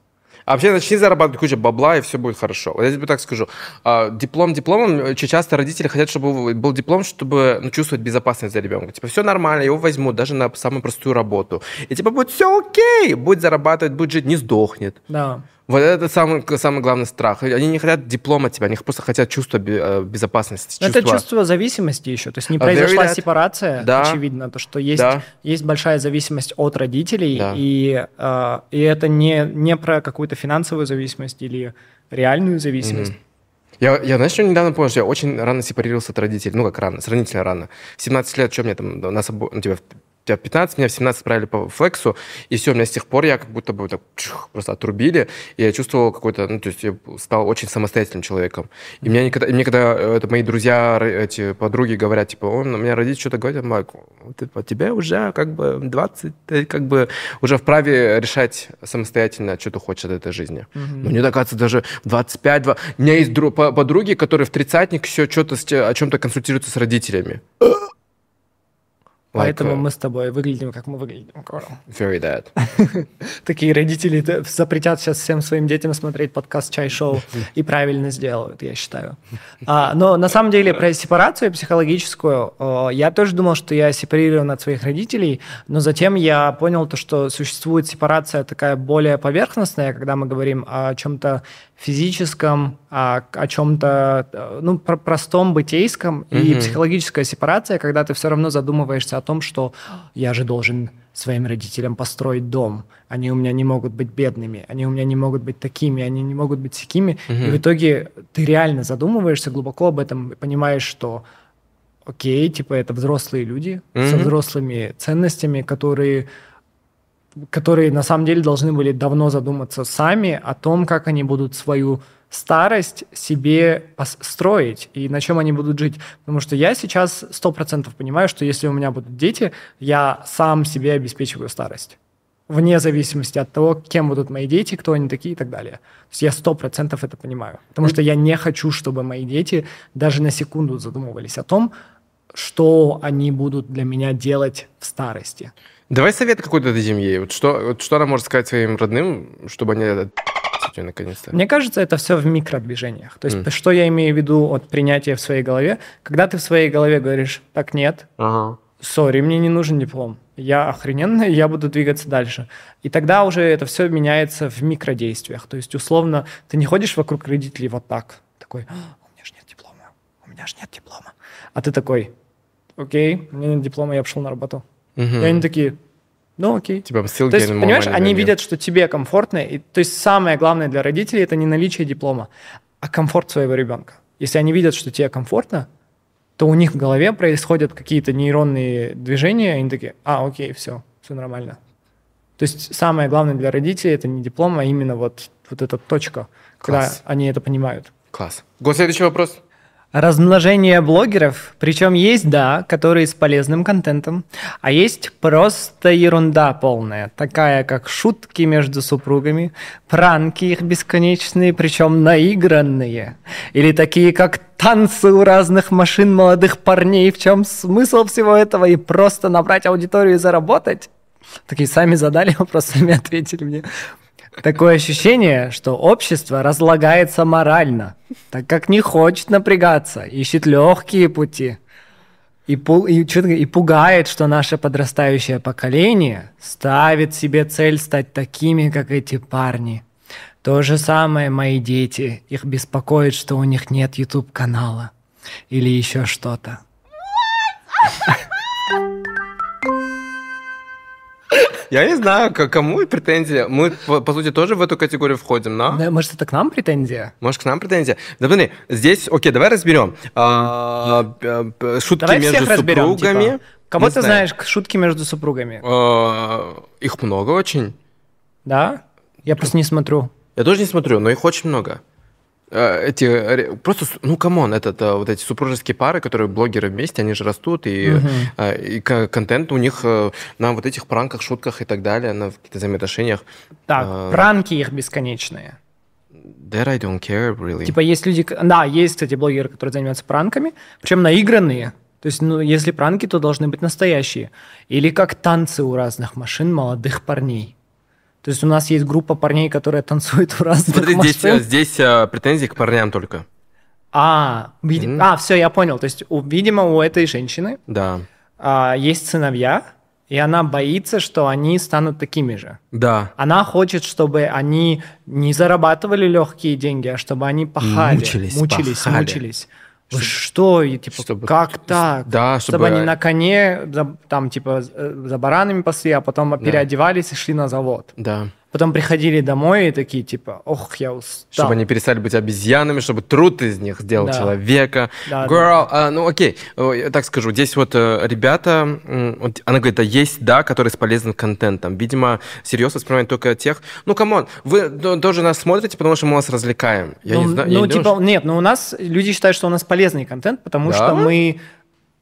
А вообще начни зарабатывать кучу бабла, и все будет хорошо. Вот я тебе так скажу. А, диплом дипломом, очень часто родители хотят, чтобы был диплом, чтобы ну, чувствовать безопасность за ребенка. Типа, все нормально, его возьмут даже на самую простую работу. И типа, будет все окей, будет зарабатывать, будет жить, не сдохнет. Да. Вот это самый, самый главный страх. Они не хотят диплома тебя, они просто хотят чувство э, безопасности. Чувство... Это чувство зависимости еще. То есть не произошла that... сепарация, да. очевидно, то, что есть, да. есть большая зависимость от родителей, да. и, э, и это не, не про какую-то финансовую зависимость или реальную зависимость. Mm-hmm. Я, я, знаешь, что недавно понял, что я очень рано сепарировался от родителей. Ну, как рано, сравнительно рано. В 17 лет, что мне там, нас ну, типа, тебя в 15, меня в 17 отправили по флексу, и все, у меня с тех пор я как будто бы так, чух, просто отрубили, и я чувствовал какой-то, ну, то есть я стал очень самостоятельным человеком. И меня никогда, и мне когда это мои друзья, эти подруги говорят, типа, он, у меня родители что-то говорят, говорю, вот, тебе уже как бы 20, ты как бы уже вправе решать самостоятельно, что ты хочешь от этой жизни. Mm-hmm. Но не докатываться даже 25, 2... У меня есть друг, подруги, которые в тридцатник еще что-то о чем-то консультируются с родителями. Поэтому like, мы с тобой выглядим, как мы выглядим, Корл. Very that. <laughs> Такие родители запретят сейчас всем своим детям смотреть подкаст «Чай-шоу» и правильно сделают, я считаю. А, но на самом деле про сепарацию психологическую я тоже думал, что я сепарирован от своих родителей, но затем я понял то, что существует сепарация такая более поверхностная, когда мы говорим о чем-то физическом, о, о чем-то ну, про простом, бытейском, mm-hmm. и психологическая сепарация, когда ты все равно задумываешься о том, что я же должен своим родителям построить дом, они у меня не могут быть бедными, они у меня не могут быть такими, они не могут быть такими, mm-hmm. и в итоге ты реально задумываешься глубоко об этом, понимаешь, что окей, типа это взрослые люди mm-hmm. со взрослыми ценностями, которые которые на самом деле должны были давно задуматься сами о том, как они будут свою старость себе строить и на чем они будут жить. Потому что я сейчас сто процентов понимаю, что если у меня будут дети, я сам себе обеспечиваю старость. Вне зависимости от того, кем будут мои дети, кто они такие и так далее. То есть я сто процентов это понимаю. Потому что я не хочу, чтобы мои дети даже на секунду задумывались о том, что они будут для меня делать в старости. Давай совет какой-то дадим ей. Вот что, вот что она может сказать своим родным, чтобы они наконец-то? Мне кажется, это все в микродвижениях. То есть, mm. что я имею в виду от принятия в своей голове? Когда ты в своей голове говоришь, так нет, ага. сори, мне не нужен диплом, я охрененный, я буду двигаться дальше. И тогда уже это все меняется в микродействиях. То есть, условно, ты не ходишь вокруг родителей вот так, такой, «А, у меня же нет диплома, у меня же нет диплома. А ты такой, окей, у меня нет диплома, я пошел на работу. Угу. И они такие, ну окей. Типа ссылки То есть, понимаешь, они видят, что тебе комфортно. И, то есть самое главное для родителей это не наличие диплома, а комфорт своего ребенка. Если они видят, что тебе комфортно, то у них в голове происходят какие-то нейронные движения, и они такие, а, окей, все, все нормально. То есть самое главное для родителей это не диплом, а именно вот, вот эта точка, Класс. когда они это понимают. Класс. Го, следующий вопрос. Размножение блогеров, причем есть, да, которые с полезным контентом, а есть просто ерунда полная, такая как шутки между супругами, пранки их бесконечные, причем наигранные, или такие как танцы у разных машин молодых парней, в чем смысл всего этого и просто набрать аудиторию и заработать? Такие сами задали вопрос, <laughs> сами ответили мне. Такое ощущение, что общество разлагается морально, так как не хочет напрягаться, ищет легкие пути. И, и, и пугает, что наше подрастающее поколение ставит себе цель стать такими, как эти парни. То же самое мои дети. Их беспокоит, что у них нет YouTube-канала. Или еще что-то. <laughs> Я не знаю, к кому претензия. Мы, по, по сути, тоже в эту категорию входим, но... Да, может, это к нам претензия? Может, к нам претензия. Да, блин, здесь, окей, давай разберем. А, шутки давай между разберем, супругами. Типа, Кого ты знаешь шутки между супругами? Э, их много очень. Да? Я просто не смотрю. Я тоже не смотрю, но их очень много. Э, эти просто, ну, come on, это, это вот эти супружеские пары, которые блогеры вместе, они же растут, и, угу. и контент у них на вот этих пранках, шутках и так далее, на каких-то взаимоотношениях. Так, а... пранки их бесконечные. That I don't care, really. Типа есть люди... Да, есть, кстати, блогеры, которые занимаются пранками, причем наигранные. То есть, ну, если пранки, то должны быть настоящие. Или как танцы у разных машин молодых парней. То есть у нас есть группа парней, которые танцуют в разных Смотри, машин. здесь, здесь а, претензии к парням только. А, вид... mm. а, все, я понял. То есть, у, видимо, у этой женщины да. а, есть сыновья, и она боится, что они станут такими же. Да. Она хочет, чтобы они не зарабатывали легкие деньги, а чтобы они пахали, мучились, мучились, пахали. мучились. Вы что? И, типа, чтобы, как так? Да, чтобы... чтобы они на коне, там, типа, за баранами пасли, а потом да. переодевались и шли на завод. Да. Потом приходили домой и такие, типа, ох, я устал. Чтобы они перестали быть обезьянами, чтобы труд из них сделал да. человека. Да, girl, да. А, ну окей, я так скажу, здесь вот э, ребята, вот, она говорит, да, есть, да, которые с полезным контентом. Видимо, серьезно воспринимают только тех. Ну, come on, вы тоже нас смотрите, потому что мы вас развлекаем. Я ну, не знаю, ну, типа, думаю, нет, но ну, у нас люди считают, что у нас полезный контент, потому да? что мы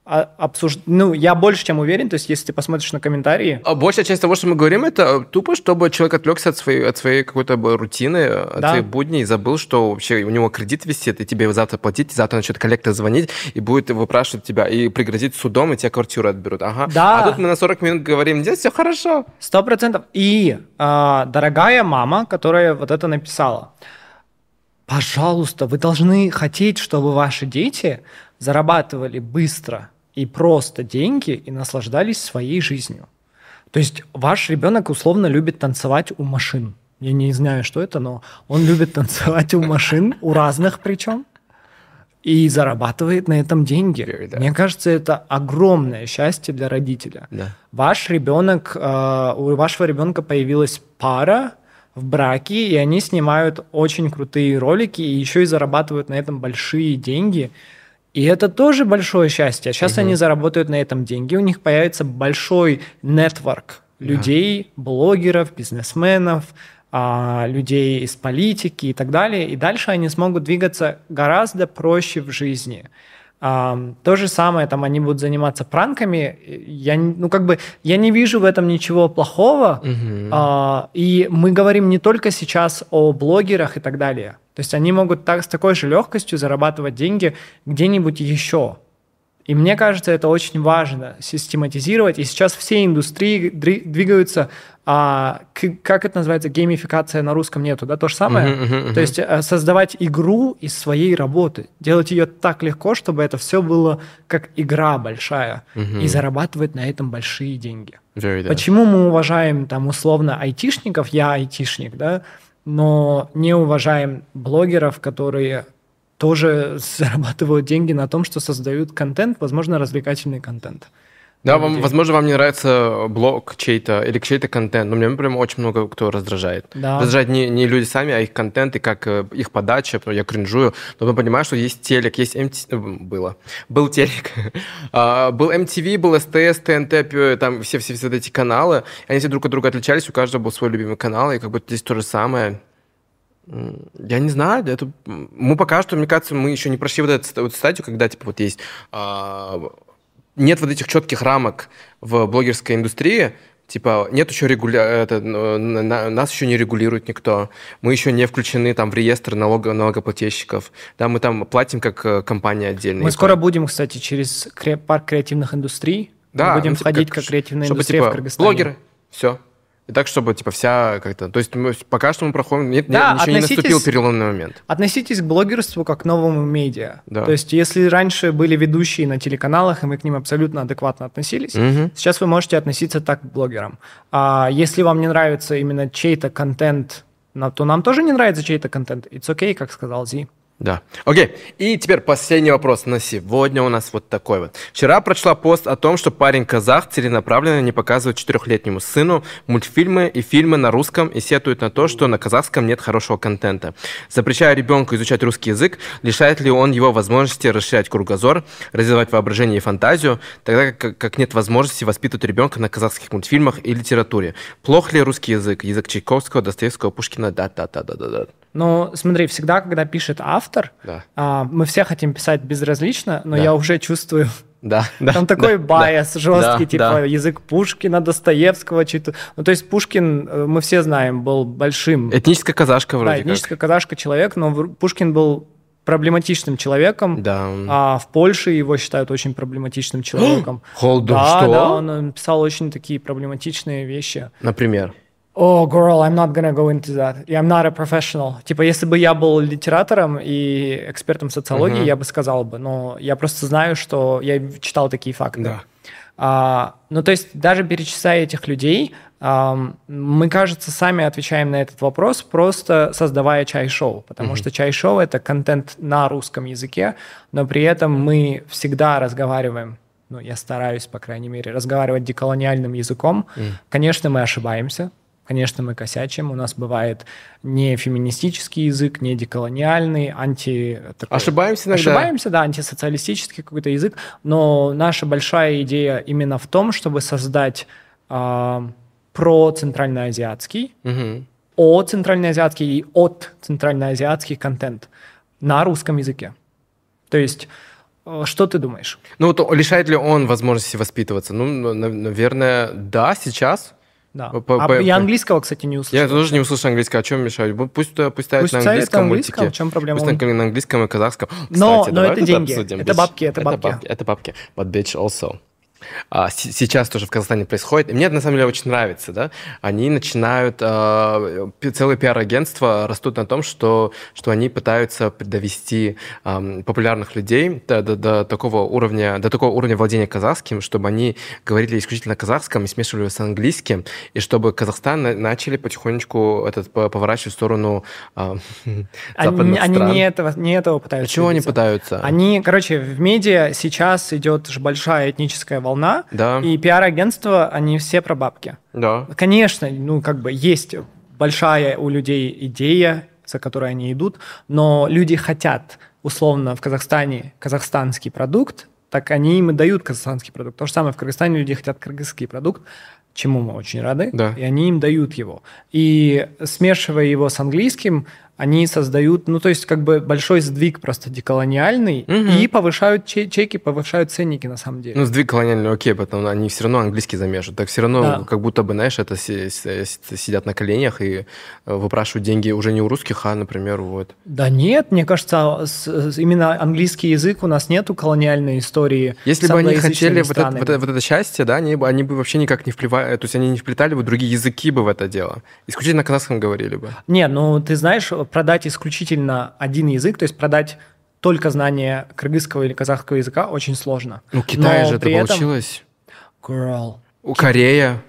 обсуж... Ну, я больше чем уверен, то есть если ты посмотришь на комментарии... А большая часть того, что мы говорим, это тупо, чтобы человек отвлекся от своей, от своей какой-то рутины, от да. своих будней, и забыл, что вообще у него кредит висит, и тебе завтра платить, и завтра начнет коллектор звонить, и будет выпрашивать тебя, и пригрозить судом, и тебе квартиру отберут. Ага. Да. А тут мы на 40 минут говорим, здесь все хорошо. Сто процентов. И э, дорогая мама, которая вот это написала, пожалуйста, вы должны хотеть, чтобы ваши дети зарабатывали быстро и просто деньги и наслаждались своей жизнью. То есть ваш ребенок условно любит танцевать у машин. Я не знаю, что это, но он любит танцевать у машин, у разных причем, и зарабатывает на этом деньги. Да. Мне кажется, это огромное счастье для родителя. Да. Ваш ребенок, э, у вашего ребенка появилась пара в браке, и они снимают очень крутые ролики, и еще и зарабатывают на этом большие деньги. И это тоже большое счастье. Сейчас угу. они заработают на этом деньги, у них появится большой нетворк людей, да. блогеров, бизнесменов, а, людей из политики и так далее. И дальше они смогут двигаться гораздо проще в жизни. То же самое, там они будут заниматься пранками. Я, ну, как бы, я не вижу в этом ничего плохого. Uh, и мы говорим не только сейчас о блогерах и так далее. То есть они могут так, с такой же легкостью зарабатывать деньги где-нибудь еще. И мне кажется, это очень важно систематизировать. И сейчас все индустрии двигаются, а, как это называется, геймификация на русском нету, да, то же самое. Uh-huh, uh-huh, uh-huh. То есть а, создавать игру из своей работы, делать ее так легко, чтобы это все было как игра большая, uh-huh. и зарабатывать на этом большие деньги. Very Почему мы уважаем там условно айтишников, я айтишник, да, но не уважаем блогеров, которые тоже <laughs> зарабатывают деньги на том, что создают контент, возможно, развлекательный контент. Да, вам, возможно, вам не нравится блог чей-то или чей-то контент, но мне прям очень много кто раздражает. Да. Раздражает не, не люди сами, а их контент и как э, их подача, я кринжую. Но мы понимаем, что есть телек, есть MTV, э, было, был телек, <laughs> а, был MTV, был СТС, ТНТ, там все, все, все эти каналы, они все друг от друга отличались, у каждого был свой любимый канал, и как бы здесь то же самое. Я не знаю, это мы пока что, мне кажется, мы еще не прошли вот эту вот стадию, когда типа вот есть а, нет вот этих четких рамок в блогерской индустрии, типа нет еще регуля... это, нас еще не регулирует никто, мы еще не включены там в реестр налог... налогоплательщиков, да, мы там платим как э, компания отдельная. Мы скоро будем, кстати, через парк креативных индустрий, да, мы будем ну, типа, входить как, как креативная чтобы, индустрия типа, в Кыргызстане. Блогеры, все, и так, чтобы, типа, вся как-то... То есть мы, пока что мы проходим... Нет, да, еще не наступил переломный момент. Относитесь к блогерству как к новому медиа. Да. То есть если раньше были ведущие на телеканалах, и мы к ним абсолютно адекватно относились, угу. сейчас вы можете относиться так к блогерам. А если вам не нравится именно чей-то контент, то нам тоже не нравится чей-то контент. It's okay, как сказал Зи. Да. Окей. И теперь последний вопрос на сегодня у нас вот такой вот. Вчера прочла пост о том, что парень-казах целенаправленно не показывает четырехлетнему сыну мультфильмы и фильмы на русском и сетует на то, что на казахском нет хорошего контента. Запрещая ребенку изучать русский язык, лишает ли он его возможности расширять кругозор, развивать воображение и фантазию, тогда как, как нет возможности воспитывать ребенка на казахских мультфильмах и литературе? Плох ли русский язык? Язык Чайковского, Достоевского, Пушкина? Да-да-да-да-да. Ну, смотри, всегда, когда пишет автор, да. а, мы все хотим писать безразлично, но да. я уже чувствую да, да. Там такой да, байс да, жесткий, да, типа да. язык Пушкина, Достоевского, читаю. Ну, то есть Пушкин, э, мы все знаем, был большим... Этническая казашка вроде Да, этническая как. казашка человек, но Пушкин был проблематичным человеком. Да. А в Польше его считают очень проблематичным <gasps> человеком. Hold да, что? Да, он писал очень такие проблематичные вещи. Например? Oh, girl, I'm not gonna go into that. I'm not a professional. Типа, если бы я был литератором и экспертом социологии, uh-huh. я бы сказал бы, но я просто знаю, что я читал такие факты. Да. А, ну, то есть, даже перечисляя этих людей, а, мы, кажется, сами отвечаем на этот вопрос, просто создавая чай-шоу, потому uh-huh. что чай-шоу — это контент на русском языке, но при этом мы всегда разговариваем ну, я стараюсь, по крайней мере, разговаривать деколониальным языком. Mm. Конечно, мы ошибаемся, Конечно, мы косячим. У нас бывает не феминистический язык, не деколониальный, анти... Такой, ошибаемся иногда. Ошибаемся, да, антисоциалистический какой-то язык. Но наша большая идея именно в том, чтобы создать э, про центральноазиатский, угу. о центральноазиатский и от центральноазиатский контент на русском языке. То есть э, что ты думаешь? Ну, вот лишает ли он возможности воспитываться? Ну, наверное, да, сейчас. Да. По, а по, я английского, кстати, не услышал. Я тоже не услышал английского. О чем мешать? Пусть, пусть ставят пусть на английском мультике. В чем проблема? Пусть на английском и казахском. Кстати, но, но это деньги. Это, бабки, это бабки. Это бабки. Это бабки. But bitch also а, сейчас тоже в Казахстане происходит. И мне это на самом деле очень нравится, да. Они начинают, а, целые пиар-агентства растут на том, что, что они пытаются довести а, популярных людей до, до, до такого уровня, до такого уровня владения казахским, чтобы они говорили исключительно казахском и смешивали с английским, и чтобы Казахстан начали потихонечку этот поворачивать в сторону а, <laughs> они, они не этого, не этого пытаются. А чего они пытаются? Они, короче, в медиа сейчас идет большая этническая волна волна, да. и пиар-агентства, они все про бабки. Да. Конечно, ну, как бы есть большая у людей идея, за которой они идут, но люди хотят, условно, в Казахстане казахстанский продукт, так они им и дают казахстанский продукт. То же самое в Кыргызстане люди хотят кыргызский продукт, чему мы очень рады, да. и они им дают его. И смешивая его с английским, они создают, ну, то есть, как бы большой сдвиг просто деколониальный, угу. и повышают чеки, повышают ценники, на самом деле. Ну, сдвиг колониальный, окей, потому они все равно английский замешивают. Так все равно, да. как будто бы, знаешь, это сидят на коленях и э, выпрашивают деньги уже не у русских, а, например, вот. Да нет, мне кажется, именно английский язык у нас нету колониальной истории. Если бы они хотели вот это, вот, это, вот это счастье, да, они, они бы вообще никак не впливали, то есть они не вплетали бы другие языки бы в это дело. Исключительно на казахском говорили бы. Не, ну, ты знаешь, продать исключительно один язык, то есть продать только знание кыргызского или казахского языка очень сложно. Ну, Китай же это получилось. Girl. У Корея.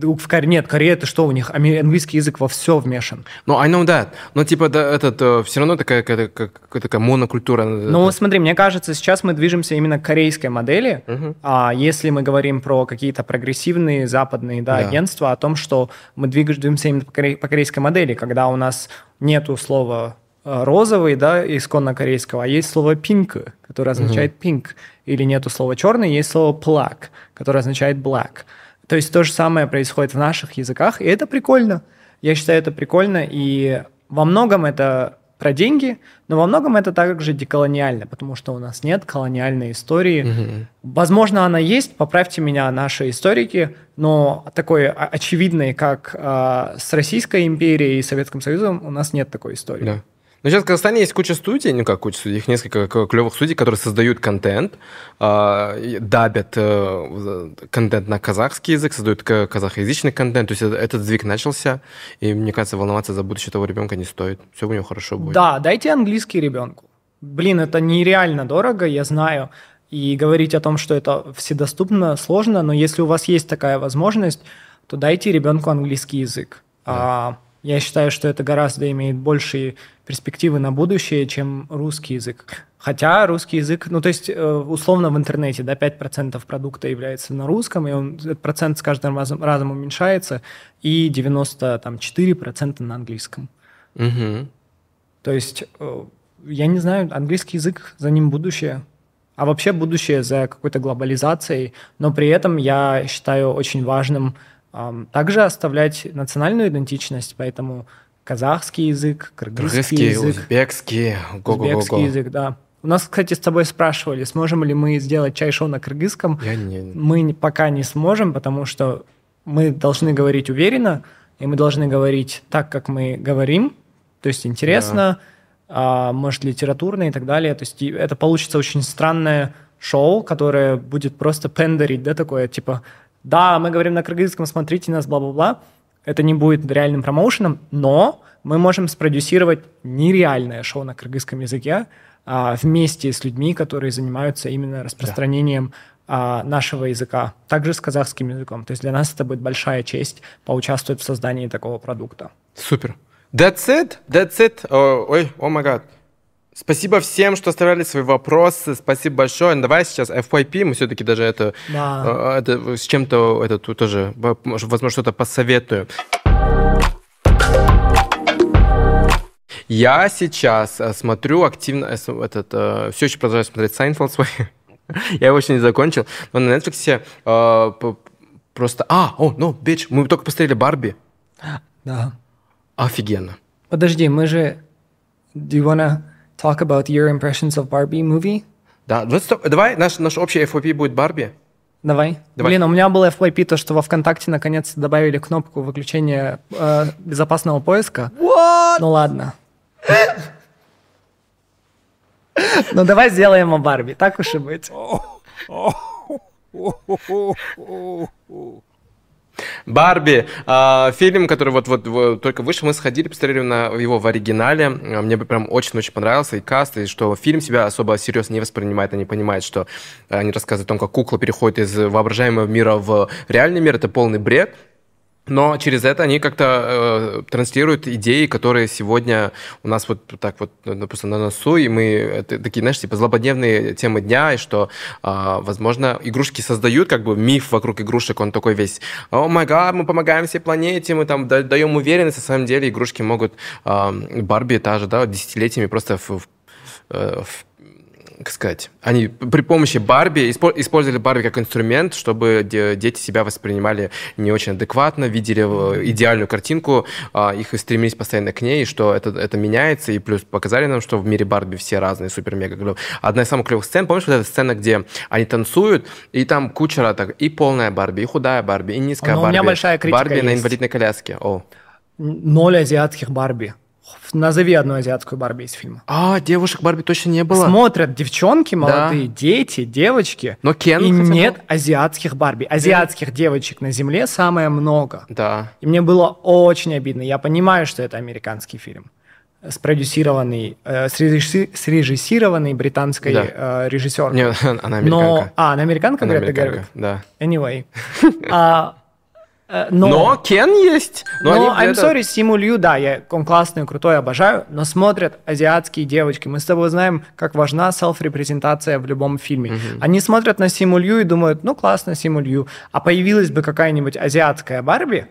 В Коре... Нет, Корея это что у них? Английский язык во все вмешан. Ну, I know that. Но типа да, этот э, все равно такая, такая, такая, такая монокультура. Ну, смотри, мне кажется, сейчас мы движемся именно к корейской модели. Uh-huh. А если мы говорим про какие-то прогрессивные западные да, да. агентства, о том, что мы двигаемся именно по, коре... по корейской модели, когда у нас нету слова э, розовый, да, исконно корейского, а есть слово pink, которое означает uh-huh. pink. Или нету слова черный, есть слово black, которое означает black. То есть то же самое происходит в наших языках, и это прикольно. Я считаю, это прикольно, и во многом это про деньги, но во многом это также деколониально, потому что у нас нет колониальной истории. Угу. Возможно, она есть, поправьте меня, наши историки, но такой очевидной, как э, с Российской империей и Советским Союзом, у нас нет такой истории. Да. Но сейчас в Казахстане есть куча студий, ну как куча студий, их несколько клевых студий, которые создают контент, э, дабят э, контент на казахский язык, создают казахоязычный контент. То есть этот сдвиг начался, и мне кажется, волноваться за будущее того ребенка не стоит. Все у него хорошо будет. Да, дайте английский ребенку. Блин, это нереально дорого, я знаю. И говорить о том, что это вседоступно, сложно, но если у вас есть такая возможность, то дайте ребенку английский язык. Да. А, Я считаю, что это гораздо имеет большие перспективы на будущее, чем русский язык. Хотя русский язык, ну то есть э, условно в интернете, да, 5% продукта является на русском, и он, этот процент с каждым разом, разом уменьшается, и 94% на английском. Угу. То есть, э, я не знаю, английский язык, за ним будущее. А вообще будущее за какой-то глобализацией, но при этом я считаю очень важным также оставлять национальную идентичность, поэтому казахский язык, кыргызский, язык, узбекский, го -го -го узбекский язык, да. У нас, кстати, с тобой спрашивали, сможем ли мы сделать чай-шоу на кыргызском. Я не... Мы пока не сможем, потому что мы должны говорить уверенно, и мы должны говорить так, как мы говорим, то есть интересно, да. а, может, литературно и так далее. То есть это получится очень странное шоу, которое будет просто пендерить, да, такое, типа, да, мы говорим на кыргызском, смотрите нас, бла-бла-бла. Это не будет реальным промоушеном, но мы можем спродюсировать нереальное шоу на кыргызском языке а, вместе с людьми, которые занимаются именно распространением да. а, нашего языка, также с казахским языком. То есть для нас это будет большая честь поучаствовать в создании такого продукта. Супер. That's it? That's it? Oh, ой, о май гад. Спасибо всем, что оставляли свои вопросы. Спасибо большое. Давай сейчас FYP, мы все-таки даже это, да. Э, это с чем-то это тоже, возможно, что-то посоветую. Я сейчас э, смотрю активно, э, этот, все еще продолжаю смотреть Seinfeld свой. <laughs> Я его еще не закончил. Но на Netflix э, просто... А, о, ну, bitch, мы только посмотрели Барби. Да. Офигенно. Подожди, мы же... Do you wanna talk about your impressions of Barbie movie? Да, давай, наш, наш общий FYP будет Барби. Давай. Давай. Блин, у меня был FYP, то, что во ВКонтакте наконец добавили кнопку выключения э, безопасного поиска. What? Ну ладно. Ну давай сделаем о Барби, так уж и быть. Барби, э, фильм, который вот, вот, вот только вышел, мы сходили, посмотрели на его в оригинале. А, мне прям очень-очень понравился и каст, и что фильм себя особо серьезно не воспринимает, они понимают, что они рассказывают о том, как кукла переходит из воображаемого мира в реальный мир, это полный бред. Но через это они как-то э, транслируют идеи, которые сегодня у нас вот так вот допустим, на носу, и мы это, такие, знаешь, типа злободневные темы дня, и что, э, возможно, игрушки создают как бы миф вокруг игрушек, он такой весь, о май гад, мы помогаем всей планете, мы там даем уверенность, на самом деле игрушки могут, э, Барби та же, да, десятилетиями просто в, в, э, в как сказать, они при помощи Барби использовали Барби как инструмент, чтобы дети себя воспринимали не очень адекватно, видели идеальную картинку, а, их и стремились постоянно к ней, что это, это меняется, и плюс показали нам, что в мире Барби все разные, супер-мега. Одна из самых клевых сцен, помнишь, вот эта сцена, где они танцуют, и там куча так, и полная Барби, и худая Барби, и низкая Но Барби. У меня большая критика Барби есть. на инвалидной коляске. О. Ноль азиатских Барби. Назови одну азиатскую Барби из фильма. А, девушек Барби точно не было. Смотрят девчонки, молодые, да. дети, девочки. Но Кен И нет был? азиатских Барби. Азиатских да. девочек на Земле самое много. Да. И мне было очень обидно. Я понимаю, что это американский фильм спродюсированный, э, срежисси, срежиссированный британской да. э, режиссеркой. Нет, <laughs> она американка. Но, а, она американка, она говорят, американка, да. Anyway. <laughs> а, Э, но, но Кен есть. Но, но I'm это... sorry, Симу Лью, да, я, он классный, крутой, обожаю, но смотрят азиатские девочки. Мы с тобой знаем, как важна селф-репрезентация в любом фильме. Uh-huh. Они смотрят на Симу Лью и думают, ну классно, Симу Лью. А появилась бы какая-нибудь азиатская Барби,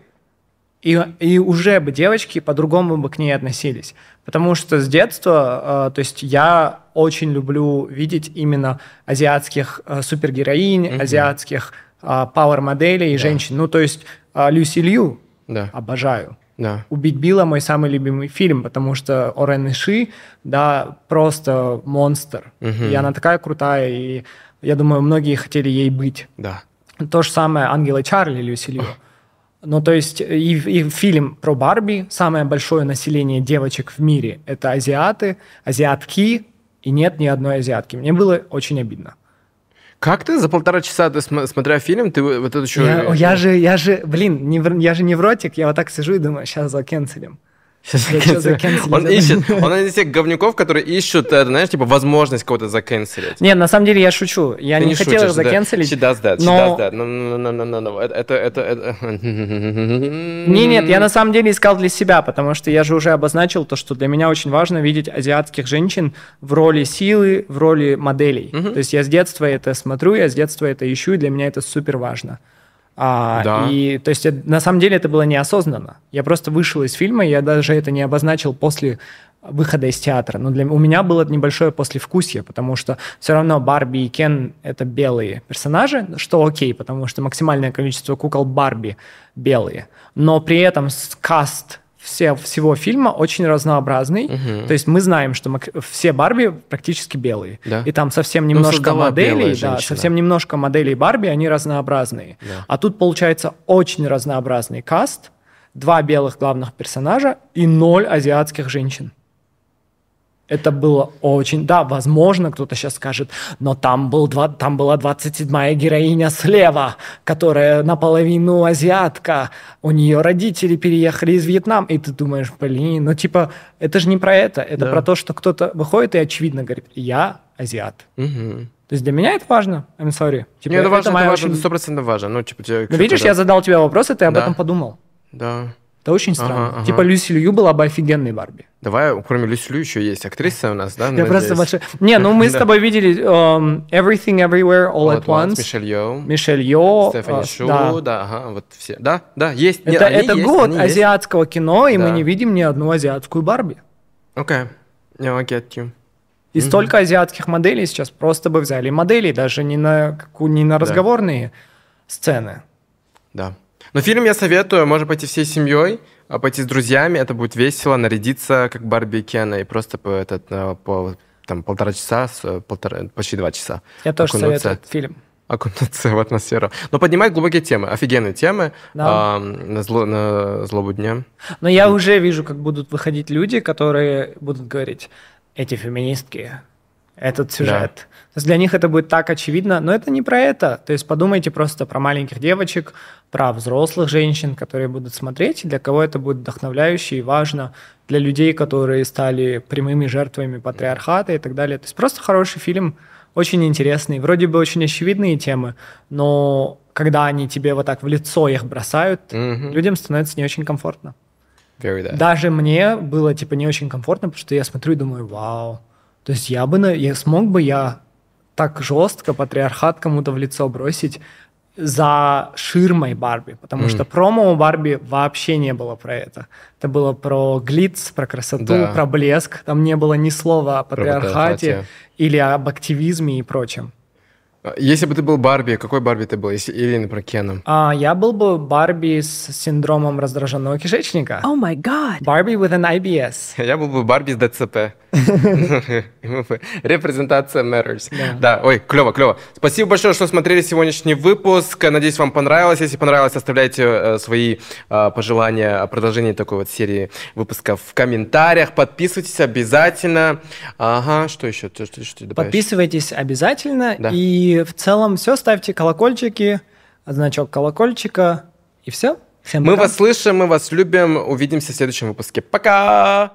и, и уже бы девочки по-другому бы к ней относились. Потому что с детства, э, то есть я очень люблю видеть именно азиатских э, супергероинь, uh-huh. азиатских э, пауэр-моделей и yeah. женщин. Ну, то есть а, Люси Лью да. обожаю. Да. «Убить Билла» мой самый любимый фильм, потому что Орен Иши, да, просто монстр. Угу. И она такая крутая, и я думаю, многие хотели ей быть. Да. То же самое «Ангелы Чарли» Люси Лью. Ну, то есть и, и фильм про Барби, самое большое население девочек в мире – это азиаты, азиатки, и нет ни одной азиатки. Мне было очень обидно. Как ты за полтора часа, ты, смотря фильм, ты вот это еще... Я, я же, я же, блин, не, я же невротик, я вот так сижу и думаю, сейчас закенцелим. Он ищет, <laughs> он из тех говнюков, которые ищут, э, знаешь, типа возможность кого-то заканцелить. Не, на самом деле я шучу. Я не хотел их заканцелить. She does that, she does. No, это, это... <laughs> Не, нет, я на самом деле искал для себя, потому что я же уже обозначил то, что для меня очень важно видеть азиатских женщин в роли силы, в роли моделей. То есть я с детства это смотрю, я с детства это ищу, и для меня это супер важно. А, да. И, то есть, на самом деле это было неосознанно. Я просто вышел из фильма, я даже это не обозначил после выхода из театра. Но для, у меня было небольшое послевкусие, потому что все равно Барби и Кен — это белые персонажи, что окей, потому что максимальное количество кукол Барби белые. Но при этом каст все, всего фильма очень разнообразный. Угу. То есть мы знаем, что мы, все Барби практически белые. Да. И там совсем ну, немножко ну, моделей, да, совсем немножко моделей Барби, они разнообразные. Да. А тут получается очень разнообразный каст, два белых главных персонажа и ноль азиатских женщин. Это было очень... Да, возможно, кто-то сейчас скажет, но там, был, два, там была 27-я героиня слева, которая наполовину азиатка, у нее родители переехали из Вьетнама, и ты думаешь, блин, ну типа, это же не про это, это да. про то, что кто-то выходит и очевидно говорит, я азиат. Угу. То есть для меня это важно. I'm sorry. Типа, Нет, это важно, это, это важно, сто процентов важно. Ну, типа, тебе, ну, видишь, я задал тебе вопрос, и ты об да. этом подумал. Да. Это очень странно. Ага, ага. Типа Люси Лью была бы офигенной Барби. Давай, кроме Люси Лью еще есть актриса у нас, да? Я просто большой... Не, ну мы <laughs> с тобой видели um, Everything Everywhere All, at Once. Мишель Йо. Мишель Йо. Стефани uh, Шу, да. да, ага, вот все. Да, да, есть. Это, Нет, это есть, год азиатского есть. кино, и да. мы не видим ни одну азиатскую Барби. Окей, okay. yeah, I get you. И mm-hmm. столько азиатских моделей сейчас просто бы взяли моделей, даже не на, не на разговорные да. сцены. Да. Но фильм я советую, можно пойти всей семьей. А пойти с друзьями, это будет весело, нарядиться как Барби и Кена и просто по, этот, э, по там, полтора часа, полтора, почти два часа. Я тоже советую этот фильм. Окунуться в атмосферу. Но поднимать глубокие темы, офигенные темы да. э, на, зло, на злобу дня. Но я уже вижу, как будут выходить люди, которые будут говорить, эти феминистки, этот сюжет. Да. То есть для них это будет так очевидно, но это не про это. То есть подумайте просто про маленьких девочек, про взрослых женщин, которые будут смотреть, для кого это будет вдохновляюще и важно, для людей, которые стали прямыми жертвами патриархата и так далее. То есть просто хороший фильм, очень интересный, вроде бы очень очевидные темы, но когда они тебе вот так в лицо их бросают, mm-hmm. людям становится не очень комфортно. Даже мне было типа не очень комфортно, потому что я смотрю и думаю, вау, то есть я бы, я смог бы я так жестко патриархат кому-то в лицо бросить за ширмой Барби, потому mm. что промо у Барби вообще не было про это. Это было про глиц, про красоту, да. про блеск. Там не было ни слова о патриархате или об активизме и прочем. Если бы ты был Барби, какой Барби ты был? Если, или, про Кеном? А, я был бы Барби с синдромом раздраженного кишечника. О май гад. Барби with an IBS. <laughs> Я был бы Барби с ДЦП. <laughs> <laughs> Репрезентация matters. Да. ой, клево, клево. Спасибо большое, что смотрели сегодняшний выпуск. Надеюсь, вам понравилось. Если понравилось, оставляйте э, свои э, пожелания о продолжении такой вот серии выпусков в комментариях. Подписывайтесь обязательно. Ага, что еще? Что, что, что Подписывайтесь обязательно. Да. И в целом все, ставьте колокольчики, значок колокольчика, и все. Всем пока. Мы вас слышим, мы вас любим. Увидимся в следующем выпуске. Пока!